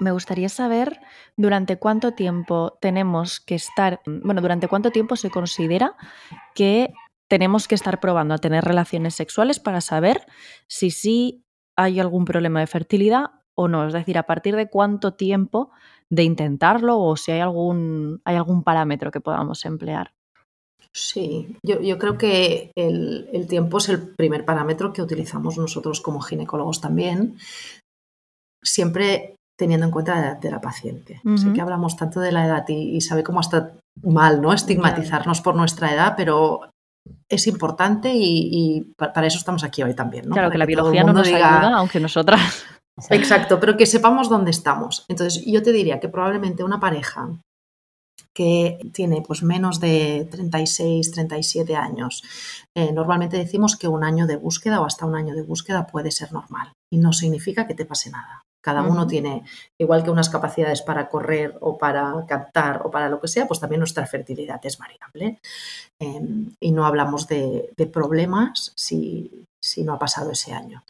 Speaker 1: me gustaría saber durante cuánto tiempo tenemos que estar, mm, bueno, durante cuánto tiempo se considera que tenemos que estar probando a tener relaciones sexuales para saber si sí hay algún problema de fertilidad o no? Es decir, ¿a partir de cuánto tiempo de intentarlo o si hay algún, hay algún parámetro que podamos emplear?
Speaker 2: Sí, yo, creo que el, tiempo es el primer parámetro que utilizamos nosotros como ginecólogos también, siempre teniendo en cuenta la edad de la paciente. Sé que hablamos tanto de la edad y, sabe cómo está mal, ¿no? Estigmatizarnos por nuestra edad, pero es importante y, para eso estamos aquí hoy también,
Speaker 1: Claro, que, la biología no nos ayuda, aunque nosotras...
Speaker 2: Exacto, pero que sepamos dónde estamos. Entonces, yo te diría que probablemente una pareja que tiene pues menos de 36, 37 años. Eh, normalmente decimos que un año de búsqueda o hasta un año de búsqueda puede ser normal y no significa que te pase nada. Cada uno tiene, igual que unas capacidades para correr o para captar o para lo que sea, pues también nuestra fertilidad es variable. Em, y no hablamos de, problemas si, no ha pasado ese año.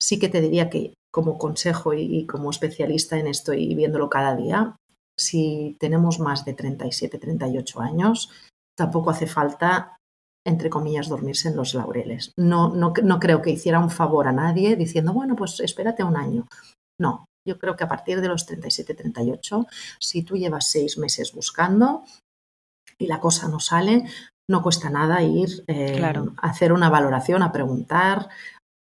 Speaker 2: Sí que te diría que como consejo y como especialista en esto y viéndolo cada día, si tenemos más de 37, 38 años, tampoco hace falta, entre comillas, dormirse en los laureles. No, no, no creo que hiciera un favor a nadie diciendo, bueno, pues espérate un año. No, yo creo que a partir de los 37, 38, si tú llevas seis meses buscando y la cosa no sale, no cuesta nada ir eh, a hacer una valoración, a preguntar,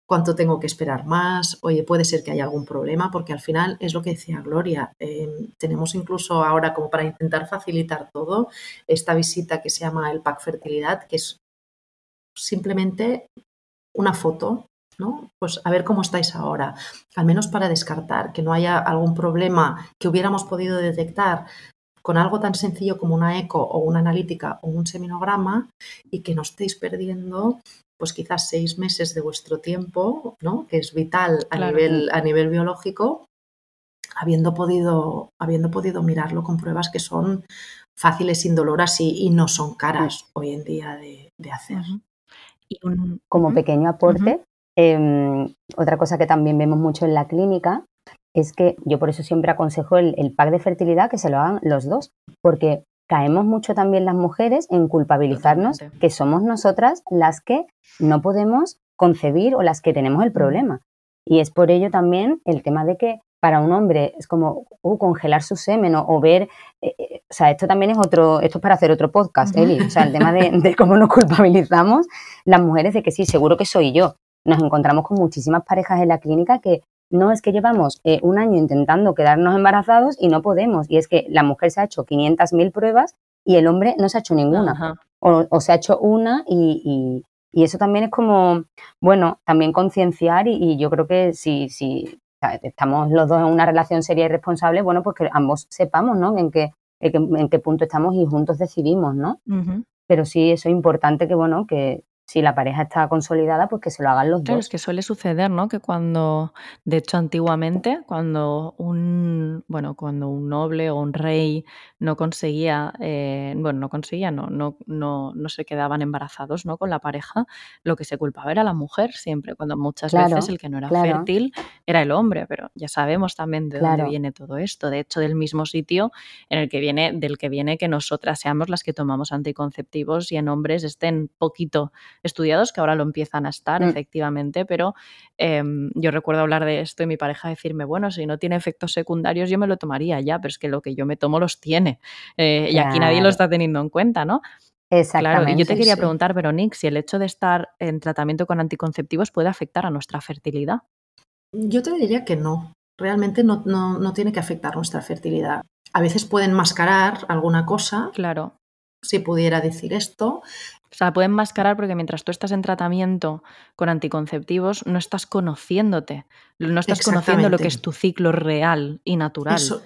Speaker 2: cuánto tengo que esperar más, oye, puede ser que haya algún problema, porque al final es lo que decía Gloria, em, tenemos incluso ahora como para intentar facilitar todo, esta visita que se llama el Pack Fertilidad, que es simplemente una foto, ¿no? Pues a ver cómo estáis ahora, al menos para descartar que no haya algún problema que hubiéramos podido detectar con algo tan sencillo como una eco o una analítica o un seminograma y que no estéis perdiendo pues quizás seis meses de vuestro tiempo, ¿no? que es vital a, nivel, a nivel biológico, habiendo podido, habiendo podido mirarlo con pruebas que son fáciles, indoloras y, y no son caras hoy en día de, hacer.
Speaker 3: y Como pequeño aporte, em, otra cosa que también vemos mucho en la clínica es que yo por eso siempre aconsejo el, el, pack de fertilidad que se lo hagan los dos, porque caemos mucho también las mujeres en culpabilizarnos que somos nosotras las que no podemos concebir o las que tenemos el mm. problema. Y es por ello también el tema de que para un hombre es como uh, congelar su semen o, ver, eh, eh, o sea, esto también es otro, esto es para hacer otro podcast, Eli, o sea, el tema de, de cómo nos culpabilizamos las mujeres de que sí, seguro que soy yo. Nos encontramos con muchísimas parejas en la clínica que no es que llevamos eh, un año intentando quedarnos embarazados y no podemos. Y es que la mujer se ha hecho 500.000 pruebas y el hombre no se ha hecho ninguna. O, se ha hecho una y, eso también es como, bueno, también concienciar y, yo creo que si, si estamos los dos en una relación seria y responsable, bueno, pues que ambos sepamos, ¿no? En qué, en qué, punto estamos y juntos decidimos, ¿no? Pero sí, eso es importante que, bueno, que si la pareja está consolidada, pues que se lo hagan los
Speaker 1: claro,
Speaker 3: dos.
Speaker 1: es que suele suceder, ¿no? Que cuando, de hecho, antiguamente, cuando un, bueno, cuando un noble o un rey no conseguía, eh, bueno, no conseguía, no, no, no, no se quedaban embarazados, ¿no? Con la pareja, lo que se culpaba era la mujer siempre, cuando muchas veces el que no era fértil era el hombre, pero ya sabemos también de dónde viene todo esto. De hecho, del mismo sitio en el que viene, del que viene que nosotras seamos las que tomamos anticonceptivos y en hombres estén poquito estudiados, que ahora lo empiezan a estar, mm. efectivamente, pero em, yo recuerdo hablar de esto y mi pareja decirme, bueno, si no tiene efectos secundarios yo me lo tomaría ya, pero es que lo que yo me tomo los tiene. Eh, y aquí nadie lo está teniendo en cuenta, ¿no?
Speaker 3: Exactamente.
Speaker 1: Claro, y yo te quería preguntar, Veronique, si el hecho de estar en tratamiento con anticonceptivos puede afectar a nuestra fertilidad.
Speaker 2: Yo te diría que no. Realmente no, no, no tiene que afectar nuestra fertilidad. A veces pueden mascarar alguna cosa.
Speaker 1: Claro.
Speaker 2: Si pudiera decir esto,
Speaker 1: o sea, pueden mascarar porque mientras tú estás en tratamiento con anticonceptivos, no estás conociéndote, no estás conociendo lo que es tu ciclo real y natural. Eso,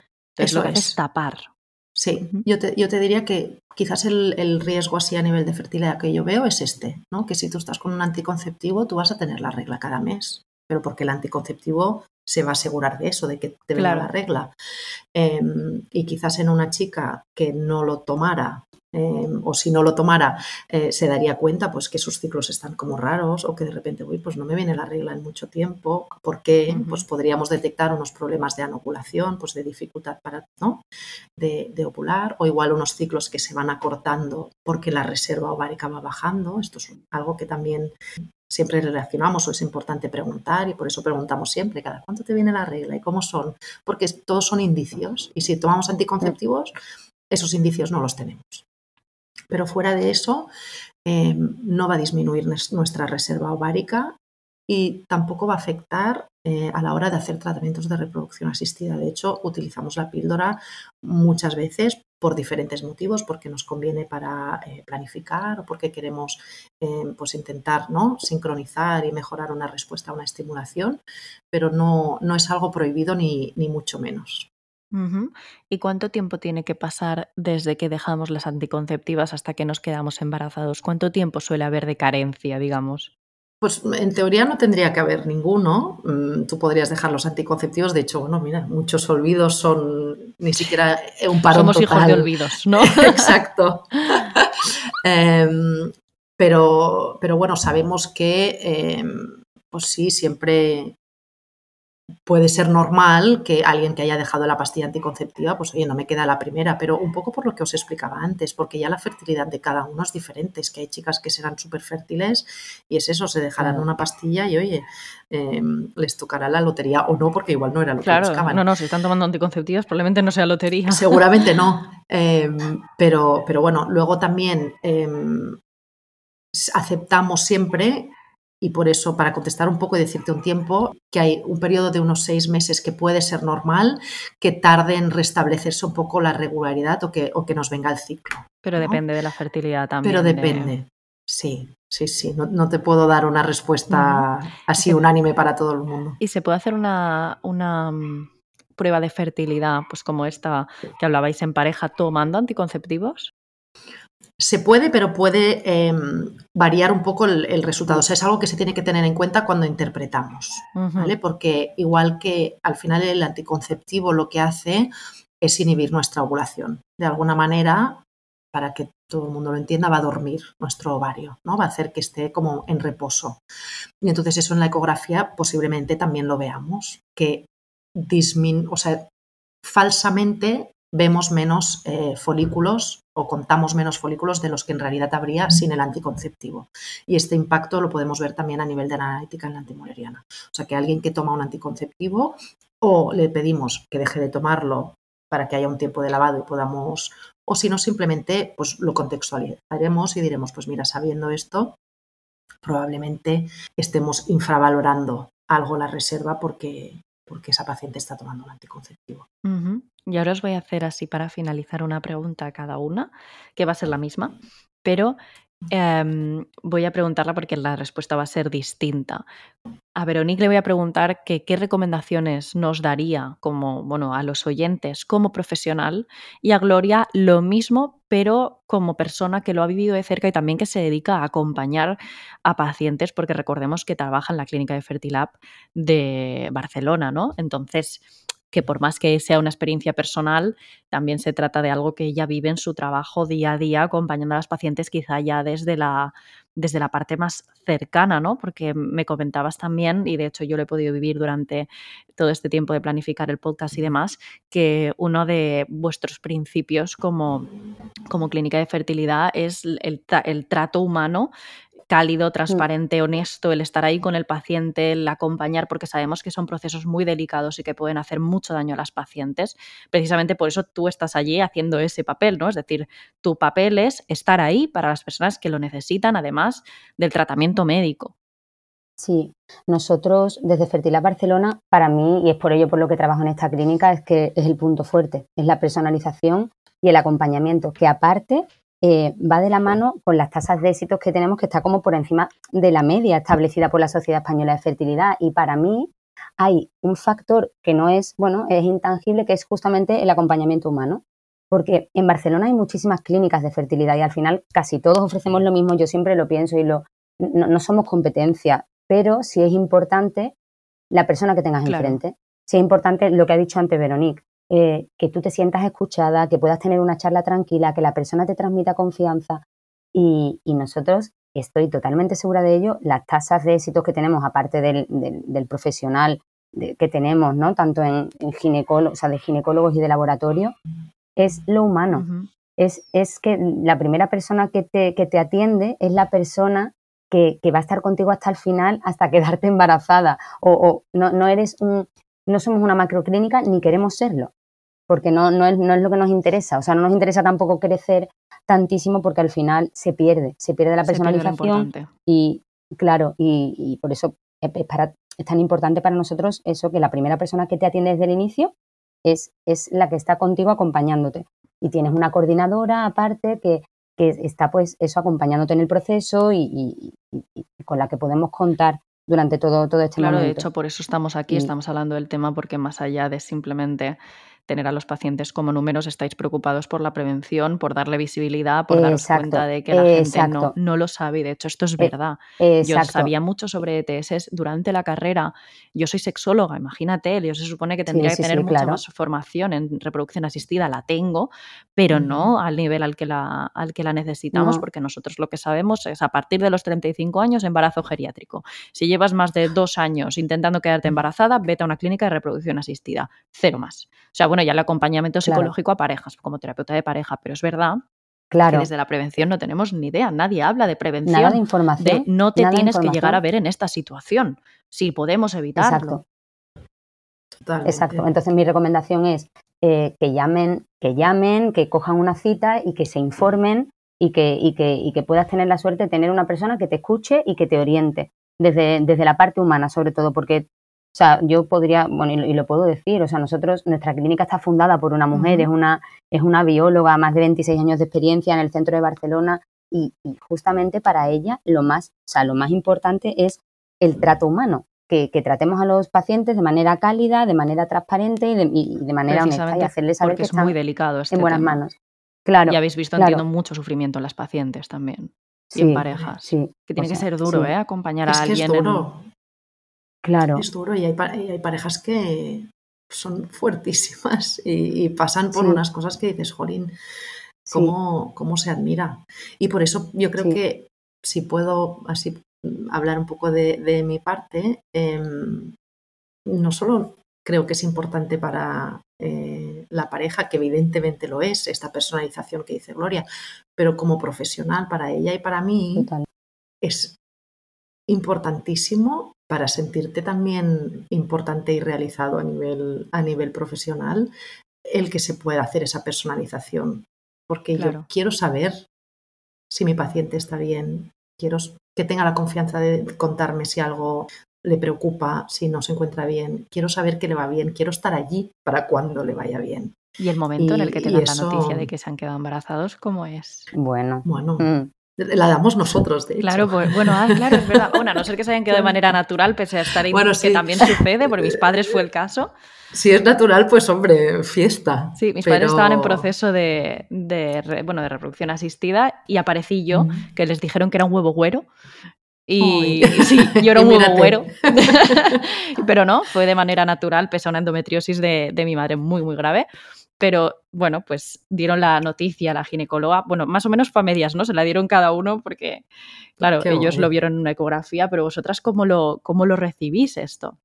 Speaker 1: lo que es tapar.
Speaker 2: Sí, yo, te, yo, te, diría que quizás el, riesgo así a nivel de fertilidad que yo veo es este, ¿no? Que si tú estás con un anticonceptivo, tú vas a tener la regla cada mes, pero porque el anticonceptivo se va a asegurar de eso, de que te venga la regla. Em, y quizás en una chica que no lo tomara Em, o si no lo tomara, eh, se daría cuenta pues que sus ciclos están como raros o que de repente, uy, pues no me viene la regla en mucho tiempo, porque pues podríamos detectar unos problemas de anoculación, pues de dificultad para, ¿no? de, de, ovular, o igual unos ciclos que se van acortando porque la reserva ovárica va bajando. Esto es algo que también siempre relacionamos o es importante preguntar y por eso preguntamos siempre, cada cuánto te viene la regla y cómo son, porque todos son indicios y si tomamos anticonceptivos, esos indicios no los tenemos. Pero fuera de eso, eh, no va a disminuir nuestra reserva ovárica y tampoco va a afectar eh, a la hora de hacer tratamientos de reproducción asistida. De hecho, utilizamos la píldora muchas veces por diferentes motivos, porque nos conviene para eh, planificar o porque queremos pues intentar ¿no? sincronizar y mejorar una respuesta a una estimulación, pero no, no es algo prohibido ni, ni mucho menos.
Speaker 1: ¿Y cuánto tiempo tiene que pasar desde que dejamos las anticonceptivas hasta que nos quedamos embarazados? ¿Cuánto tiempo suele haber de carencia, digamos?
Speaker 2: Pues en teoría no tendría que haber ninguno. Mm, tú podrías dejar los anticonceptivos. De hecho, bueno, mira, muchos olvidos son ni siquiera un parón
Speaker 1: Somos hijos de olvidos, ¿no?
Speaker 2: Exacto. Em, pero, pero bueno, sabemos que, em, pues sí, siempre puede ser normal que alguien que haya dejado la pastilla anticonceptiva, pues oye, no me queda la primera, pero un poco por lo que os explicaba antes, porque ya la fertilidad de cada uno es diferente, es que hay chicas que serán súper fértiles y es eso, se dejarán una pastilla y oye, em, les tocará la lotería o no, porque igual no era lo que buscaban.
Speaker 1: No, no, si están tomando anticonceptivas probablemente no sea lotería.
Speaker 2: Seguramente no, em, pero, pero bueno, luego también em, aceptamos siempre y por eso, para contestar un poco y decirte un tiempo, que hay un periodo de unos seis meses que puede ser normal, que tarde en restablecerse un poco la regularidad o que, o que nos venga el ciclo.
Speaker 1: Pero depende de la fertilidad también.
Speaker 2: Pero depende, sí, sí, sí. No, te puedo dar una respuesta así unánime para todo el mundo.
Speaker 1: ¿Y se puede hacer una, una mm, prueba de fertilidad, pues como esta que hablabais en pareja, tomando anticonceptivos?
Speaker 2: Se puede, pero puede em, variar un poco el, resultado. O sea, es algo que se tiene que tener en cuenta cuando interpretamos, ¿vale? Porque igual que al final el anticonceptivo lo que hace es inhibir nuestra ovulación. De alguna manera, para que todo el mundo lo entienda, va a dormir nuestro ovario, ¿no? Va a hacer que esté como en reposo. Y entonces eso en la ecografía posiblemente también lo veamos, que dismin o sea, falsamente vemos menos eh, folículos o contamos menos folículos de los que en realidad habría sin el anticonceptivo. Y este impacto lo podemos ver también a nivel de la analítica en la antimoleriana. O sea que alguien que toma un anticonceptivo o le pedimos que deje de tomarlo para que haya un tiempo de lavado y podamos, o si no, simplemente pues lo contextualizaremos y diremos, pues mira, sabiendo esto, probablemente estemos infravalorando algo la reserva porque, porque esa paciente está tomando un anticonceptivo.
Speaker 1: Y ahora os voy a hacer así para finalizar una pregunta a cada una, que va a ser la misma, pero em, voy a preguntarla porque la respuesta va a ser distinta. A Veronique le voy a preguntar qué recomendaciones nos daría como, bueno, a los oyentes como profesional y a Gloria lo mismo, pero como persona que lo ha vivido de cerca y también que se dedica a acompañar a pacientes, porque recordemos que trabaja en la clínica de Fertilab de Barcelona, ¿no? Entonces, que por más que sea una experiencia personal, también se trata de algo que ella vive en su trabajo día a día, acompañando a las pacientes quizá ya desde la, desde la parte más cercana, ¿no? Porque me comentabas también, y de hecho yo lo he podido vivir durante todo este tiempo de planificar el podcast y demás, que uno de vuestros principios como, como clínica de fertilidad es el, el trato humano cálido, mm. transparente, honesto, el estar ahí con el paciente, el acompañar, porque sabemos que son procesos muy delicados y que pueden hacer mucho daño a las pacientes. Precisamente por eso tú estás allí haciendo ese papel, ¿no? Es decir, tu papel es estar ahí para las personas que lo necesitan, además del tratamiento médico.
Speaker 3: Sí, nosotros desde Fertilidad Barcelona, para mí, y es por ello por lo que trabajo en esta clínica, es que es el punto fuerte, es la personalización y el acompañamiento, que aparte eh, va de la mano con las tasas de éxitos que tenemos, que está como por encima de la media establecida por la Sociedad Española de Fertilidad. Y para mí hay un factor que no es, bueno, es intangible, que es justamente el acompañamiento humano. Porque en Barcelona hay muchísimas clínicas de fertilidad y al final casi todos ofrecemos lo mismo, yo siempre lo pienso y lo, no, somos competencia, pero sí es importante la persona que tengas enfrente. Sí es importante lo que ha dicho antes Veronique, eh, que tú te sientas escuchada, que puedas tener una charla tranquila, que la persona te transmita confianza. Y, nosotros, estoy totalmente segura de ello, las tasas de éxito que tenemos, aparte del, profesional que tenemos, ¿no? Tanto en, ginecólogos, o sea, de ginecólogos y de laboratorio, es lo humano. es, es, que la primera persona que te, que te atiende es la persona que, va a estar contigo hasta el final, hasta quedarte embarazada. O, no, no, eres un, no somos una macroclínica ni queremos serlo, porque no, no, es, no es lo que nos interesa. O sea, no nos interesa tampoco crecer tantísimo porque al final se pierde, se pierde la personalización. y claro, y, por eso es, para, es tan importante para nosotros eso que la primera persona que te atiende desde el inicio es, es la que está contigo acompañándote. Y tienes una coordinadora aparte que, que está pues eso acompañándote en el proceso y, con la que podemos contar durante todo, todo este
Speaker 1: momento.
Speaker 3: Claro,
Speaker 1: de hecho, por eso estamos aquí, estamos hablando del tema, porque más allá de simplemente tener a los pacientes como números, estáis preocupados por la prevención, por darle visibilidad, por daros cuenta de que la gente no, no, lo sabe. Y de hecho, esto es eh, verdad. yo sabía mucho sobre ETS durante la carrera. Yo soy sexóloga, imagínate, yo se supone que tendría que tener mucha más formación en reproducción asistida, la tengo, pero no al nivel al que la, al que la necesitamos, porque nosotros lo que sabemos es a partir de los 35 años embarazo geriátrico. Si llevas más de dos años intentando quedarte embarazada, vete a una clínica de reproducción asistida. Cero más. O sea, bueno, ya el acompañamiento psicológico a parejas, como terapeuta de pareja, pero es verdad Claro. Que desde la prevención no tenemos ni idea, nadie habla de prevención.
Speaker 3: Nada de información.
Speaker 1: no te tienes que llegar a ver en esta situación, si podemos evitarlo.
Speaker 3: Exacto. Exacto. Entonces mi recomendación es eh, que llamen, que llamen, que cojan una cita y que se informen y que, y que, y que puedas tener la suerte de tener una persona que te escuche y que te oriente desde, desde la parte humana, sobre todo, porque o sea, yo podría, bueno, y lo, puedo decir, o sea, nosotros, nuestra clínica está fundada por una mujer, es, una, es una bióloga, más de 26 años de experiencia en el centro de Barcelona, y, justamente para ella lo más, o sea, lo más importante es el trato humano, que, tratemos a los pacientes de manera cálida, de manera transparente y de, manera honesta y hacerles saber que
Speaker 1: es muy delicado este
Speaker 3: en buenas manos. Claro.
Speaker 1: Y habéis visto, entiendo, mucho sufrimiento en las pacientes también. y en parejas. Sí. Que tiene que ser duro, ¿eh? Acompañar a alguien.
Speaker 2: Es duro. Claro. Es duro y hay, hay parejas que son fuertísimas y, pasan por unas cosas que dices, jolín, ¿cómo, ¿cómo, se admira? Y por eso yo creo que si puedo así hablar un poco de, mi parte, em, no solo creo que es importante para eh, la pareja, que evidentemente lo es, esta personalización que dice Gloria, pero como profesional para ella y para mí es importantísimo para sentirte también importante y realizado a nivel, a nivel profesional, el que se pueda hacer esa personalización. Porque yo quiero saber si mi paciente está bien, quiero que tenga la confianza de contarme si algo le preocupa, si no se encuentra bien, quiero saber que le va bien, quiero estar allí para cuando le vaya bien.
Speaker 1: ¿Y el momento en el que te dan la noticia de que se han quedado embarazados, cómo es?
Speaker 3: Bueno,
Speaker 2: bueno. Mm. La damos nosotros, de hecho.
Speaker 1: Claro, pues, bueno, ah, claro, es verdad. Bueno, a no ser que se hayan quedado de manera natural, pese a estar ahí, bueno, que también sucede, porque mis padres fue el caso.
Speaker 2: Si es natural, pues hombre, fiesta.
Speaker 1: Sí, mis padres estaban en proceso de, bueno, de reproducción asistida y aparecí yo, que les dijeron que era un huevo güero. Y sí, yo era un huevo güero. Pero no, fue de manera natural, pese a una endometriosis de, de mi madre muy, muy grave. Pero bueno, pues dieron la noticia a la ginecóloga. Bueno, más o menos fue a medias, ¿no? Se la dieron cada uno porque, claro, ellos lo vieron en una ecografía, pero vosotras, ¿cómo lo, cómo lo recibís esto?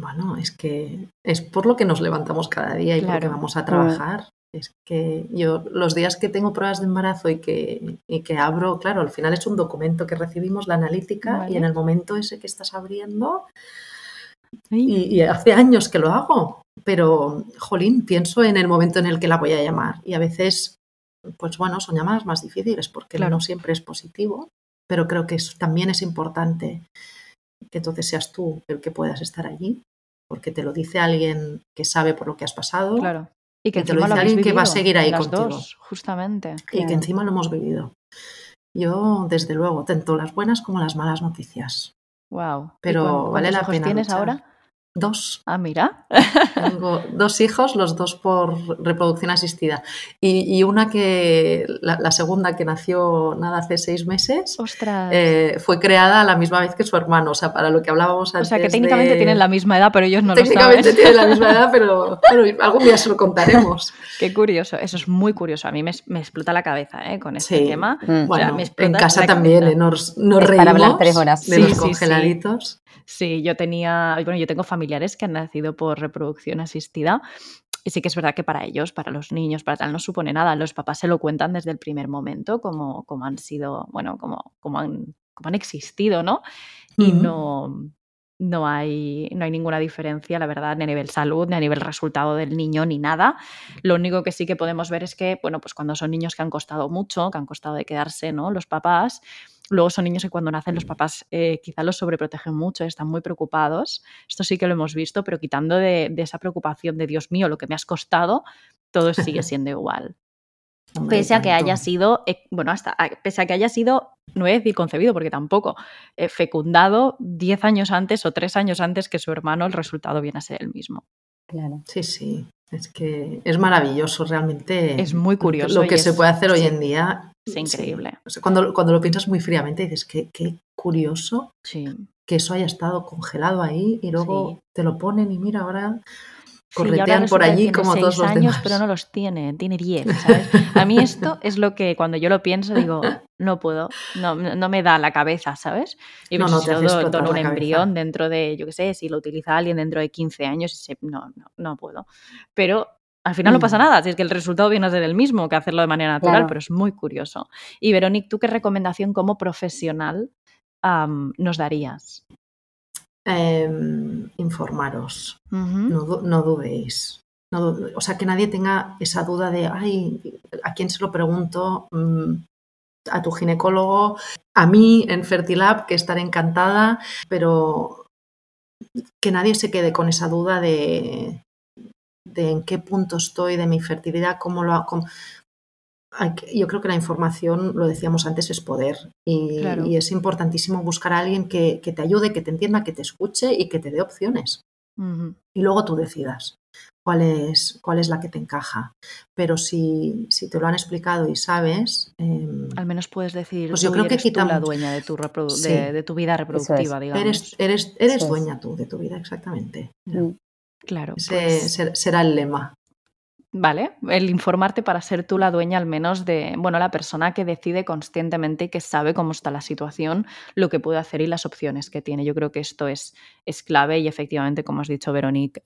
Speaker 2: Bueno, es que es por lo que nos levantamos cada día y por lo que vamos a trabajar. Es que yo los días que tengo pruebas de embarazo y que, y que abro, claro, al final es un documento que recibimos, la analítica, y en el momento ese que estás abriendo, y, hace años que lo hago, pero, jolín, pienso en el momento en el que la voy a llamar. Y a veces, pues bueno, son llamadas más difíciles porque no siempre es positivo, pero creo que también es importante que entonces seas tú el que puedas estar allí, porque te lo dice alguien que sabe por lo que has pasado.
Speaker 1: Claro.
Speaker 2: Y que, te lo dice alguien que va a seguir ahí contigo. Dos,
Speaker 1: justamente.
Speaker 2: Y que encima lo hemos vivido. Yo, desde luego, tanto las buenas como las malas noticias.
Speaker 1: Wow.
Speaker 2: Pero vale la pena.
Speaker 1: tienes ahora?
Speaker 2: Dos.
Speaker 1: Ah, mira.
Speaker 2: Tengo dos hijos, los dos por reproducción asistida. Y, una que, la, segunda que nació nada hace seis meses, eh, fue creada a la misma vez que su hermano. O sea, para lo que hablábamos antes.
Speaker 1: O sea, que técnicamente tienen la misma edad, pero ellos no lo
Speaker 2: saben. Técnicamente tienen la misma edad, pero algún día se lo contaremos.
Speaker 1: Qué curioso, eso es muy curioso. A mí me, explota la cabeza ¿eh? con este tema.
Speaker 2: Mm. Bueno, en casa también ¿eh? nos, nos reímos para hablar tres horas. de los congeladitos.
Speaker 1: Sí, yo tenía, bueno, yo tengo familiares que han nacido por reproducción asistida y sí que es verdad que para ellos, para los niños, para tal, no supone nada. Los papás se lo cuentan desde el primer momento, como, como han sido, bueno, como, como han como han existido, ¿no? Y no, no hay, no hay ninguna diferencia, la verdad, ni a nivel salud, ni a nivel resultado del niño, ni nada. Lo único que sí que podemos ver es que, bueno, pues cuando son niños que han costado mucho, que han costado de quedarse, ¿no? Los papás, luego son niños que cuando nacen los papás eh, quizá los sobreprotegen mucho, están muy preocupados. Esto sí que lo hemos visto, pero quitando de, de esa preocupación de Dios mío, lo que me has costado, todo sigue siendo igual pese a que haya sido, eh, bueno, hasta pese a que haya sido, no a decir concebido, porque tampoco, eh, fecundado 10 años antes o 3 años antes que su hermano, el resultado viene a ser el mismo.
Speaker 2: Claro. Sí, sí. Es que es maravilloso realmente.
Speaker 1: Es muy curioso.
Speaker 2: Lo que se puede hacer hoy en día.
Speaker 1: Es increíble.
Speaker 2: cuando, cuando lo piensas muy fríamente dices qué curioso que eso haya estado congelado ahí y luego te lo ponen y mira ahora corretean por allí como todos los
Speaker 1: años, pero no los tiene, tiene 10, ¿sabes? A mí esto es lo que cuando yo lo pienso digo, no puedo, no, no me da la cabeza, ¿sabes? Y no, pues no si te un embrión dentro de, yo qué sé, si lo utiliza alguien dentro de 15 años, no, no, no puedo. Pero al final no pasa mm. nada, si es que el resultado viene a ser el mismo que hacerlo de manera natural, pero es muy curioso. Y Verónica, ¿tú qué recomendación como profesional nos darías?
Speaker 2: Em, informaros, no, dudéis. o sea, que nadie tenga esa duda de, ay, ¿a quién se lo pregunto? Mm, a tu ginecólogo, a mí en Fertilab, que estaré encantada, pero que nadie se quede con esa duda de, de en qué punto estoy de mi fertilidad, cómo lo hago yo creo que la información, lo decíamos antes, es poder y, es importantísimo buscar a alguien que, te ayude, que te entienda, que te escuche y que te dé opciones. Y luego tú decidas cuál es, cuál es la que te encaja. Pero si, si te lo han explicado y sabes... Em,
Speaker 1: Al menos puedes decir, pues yo creo que eres tú la dueña de tu, de, tu vida reproductiva, digamos.
Speaker 2: Eres, eres, eres dueña tú de tu vida, exactamente.
Speaker 1: Mm. Claro.
Speaker 2: Ese pues será el lema.
Speaker 1: ¿Vale? El informarte para ser tú la dueña al menos de, bueno, la persona que decide conscientemente y que sabe cómo está la situación, lo que puede hacer y las opciones que tiene. Yo creo que esto es, es clave y efectivamente, como has dicho, Veronique,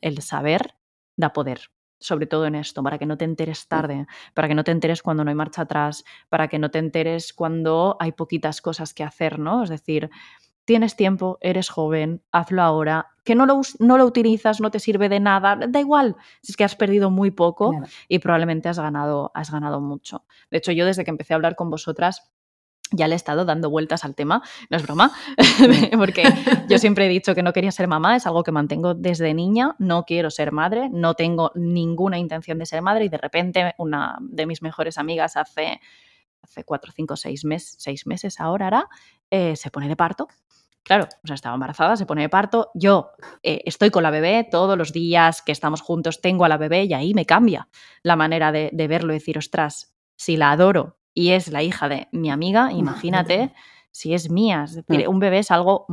Speaker 1: el saber da poder sobre todo en esto, para que no te enteres tarde, para que no te enteres cuando no hay marcha atrás, para que no te enteres cuando hay poquitas cosas que hacer, ¿no? Es decir, tienes tiempo, eres joven, hazlo ahora, que no lo, no lo utilizas, no te sirve de nada, da igual, si es que has perdido muy poco y probablemente has ganado, has ganado mucho. De hecho, yo desde que empecé a hablar con vosotras, ya le he estado dando vueltas al tema, no es broma, porque yo siempre he dicho que no quería ser mamá, es algo que mantengo desde niña, no quiero ser madre, no tengo ninguna intención de ser madre y de repente una de mis mejores amigas hace, hace cuatro, cinco, seis, meses, seis meses ahora hará, eh, se pone de parto Claro, o sea, estaba embarazada, se pone de parto. Yo eh, estoy con la bebé todos los días que estamos juntos, tengo a la bebé y ahí me cambia la manera de, verlo y decir, ostras, si la adoro y es la hija de mi amiga, imagínate si es mía. Es decir, un bebé es algo,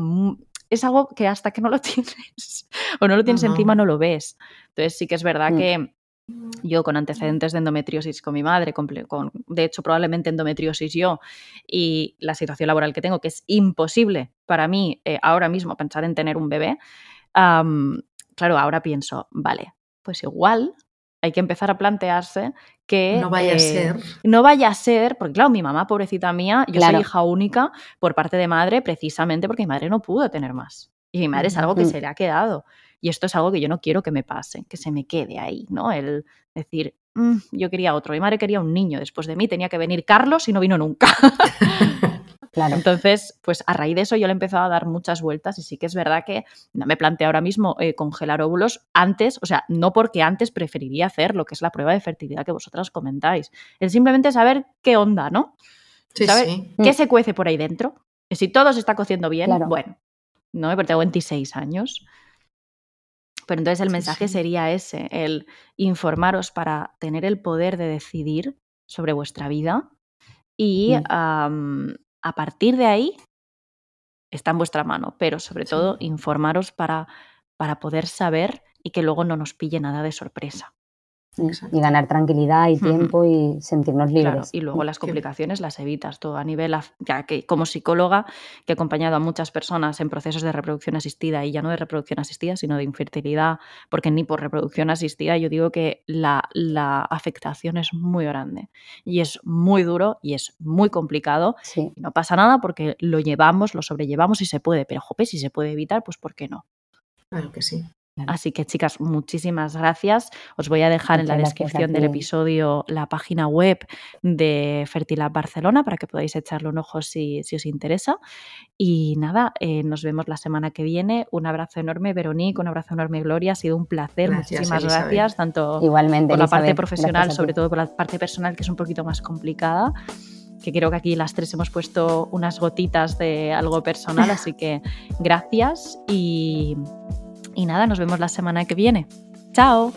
Speaker 1: es algo que hasta que no lo tienes o no lo tienes encima no lo ves. Entonces sí que es verdad mm. que yo con antecedentes de endometriosis con mi madre, con, de hecho probablemente endometriosis yo y la situación laboral que tengo, que es imposible para mí eh, ahora mismo pensar en tener un bebé, claro, ahora pienso, vale, pues igual hay que empezar a plantearse que...
Speaker 2: No vaya a eh, ser.
Speaker 1: No vaya a ser, porque claro, mi mamá, pobrecita mía, yo soy hija única por parte de madre precisamente porque mi madre no pudo tener más. Y mi madre es algo que se le ha quedado. Y esto es algo que yo no quiero que me pase, que se me quede ahí, ¿no? El decir, mm, yo quería otro, mi madre quería un niño, después de mí tenía que venir Carlos y no vino nunca. Claro. Entonces, pues a raíz de eso yo le he empezado a dar muchas vueltas y sí que es verdad que no me planteo ahora mismo eh, congelar óvulos antes, o sea, no porque antes preferiría hacer lo que es la prueba de fertilidad que vosotras comentáis, es simplemente saber qué onda, ¿no?
Speaker 2: Sí,
Speaker 1: saber qué se cuece por ahí dentro. Y si todo se está cociendo bien, bueno, no, porque tengo 26 años. Pero entonces el mensaje sería ese, el informaros para tener el poder de decidir sobre vuestra vida y a partir de ahí está en vuestra mano, pero sobre todo informaros para, para poder saber y que luego no nos pille nada de sorpresa.
Speaker 3: Y ganar tranquilidad y tiempo y sentirnos libres. Claro,
Speaker 1: y luego las complicaciones las evitas todo a nivel, ya que como psicóloga que he acompañado a muchas personas en procesos de reproducción asistida y ya no de reproducción asistida, sino de infertilidad, porque ni por reproducción asistida yo digo que la, afectación es muy grande y es muy duro y es muy complicado. Y no pasa nada porque lo llevamos, lo sobrellevamos y se puede, pero jope, si se puede evitar, pues ¿por qué no?
Speaker 2: Claro que sí.
Speaker 1: Así que chicas, muchísimas gracias. Os voy a dejar en la descripción del episodio la página web de Fertilab Barcelona para que podáis echarle un ojo si, os interesa. Y nada, eh, nos vemos la semana que viene. Un abrazo enorme, Veronique, un abrazo enorme, Gloria. Ha sido un placer. muchísimas gracias, tanto
Speaker 3: Igualmente,
Speaker 1: por la parte profesional, sobre todo por la parte personal, que es un poquito más complicada que creo que aquí las tres hemos puesto unas gotitas de algo personal, así que gracias y y nada, nos vemos la semana que viene. ¡Chao!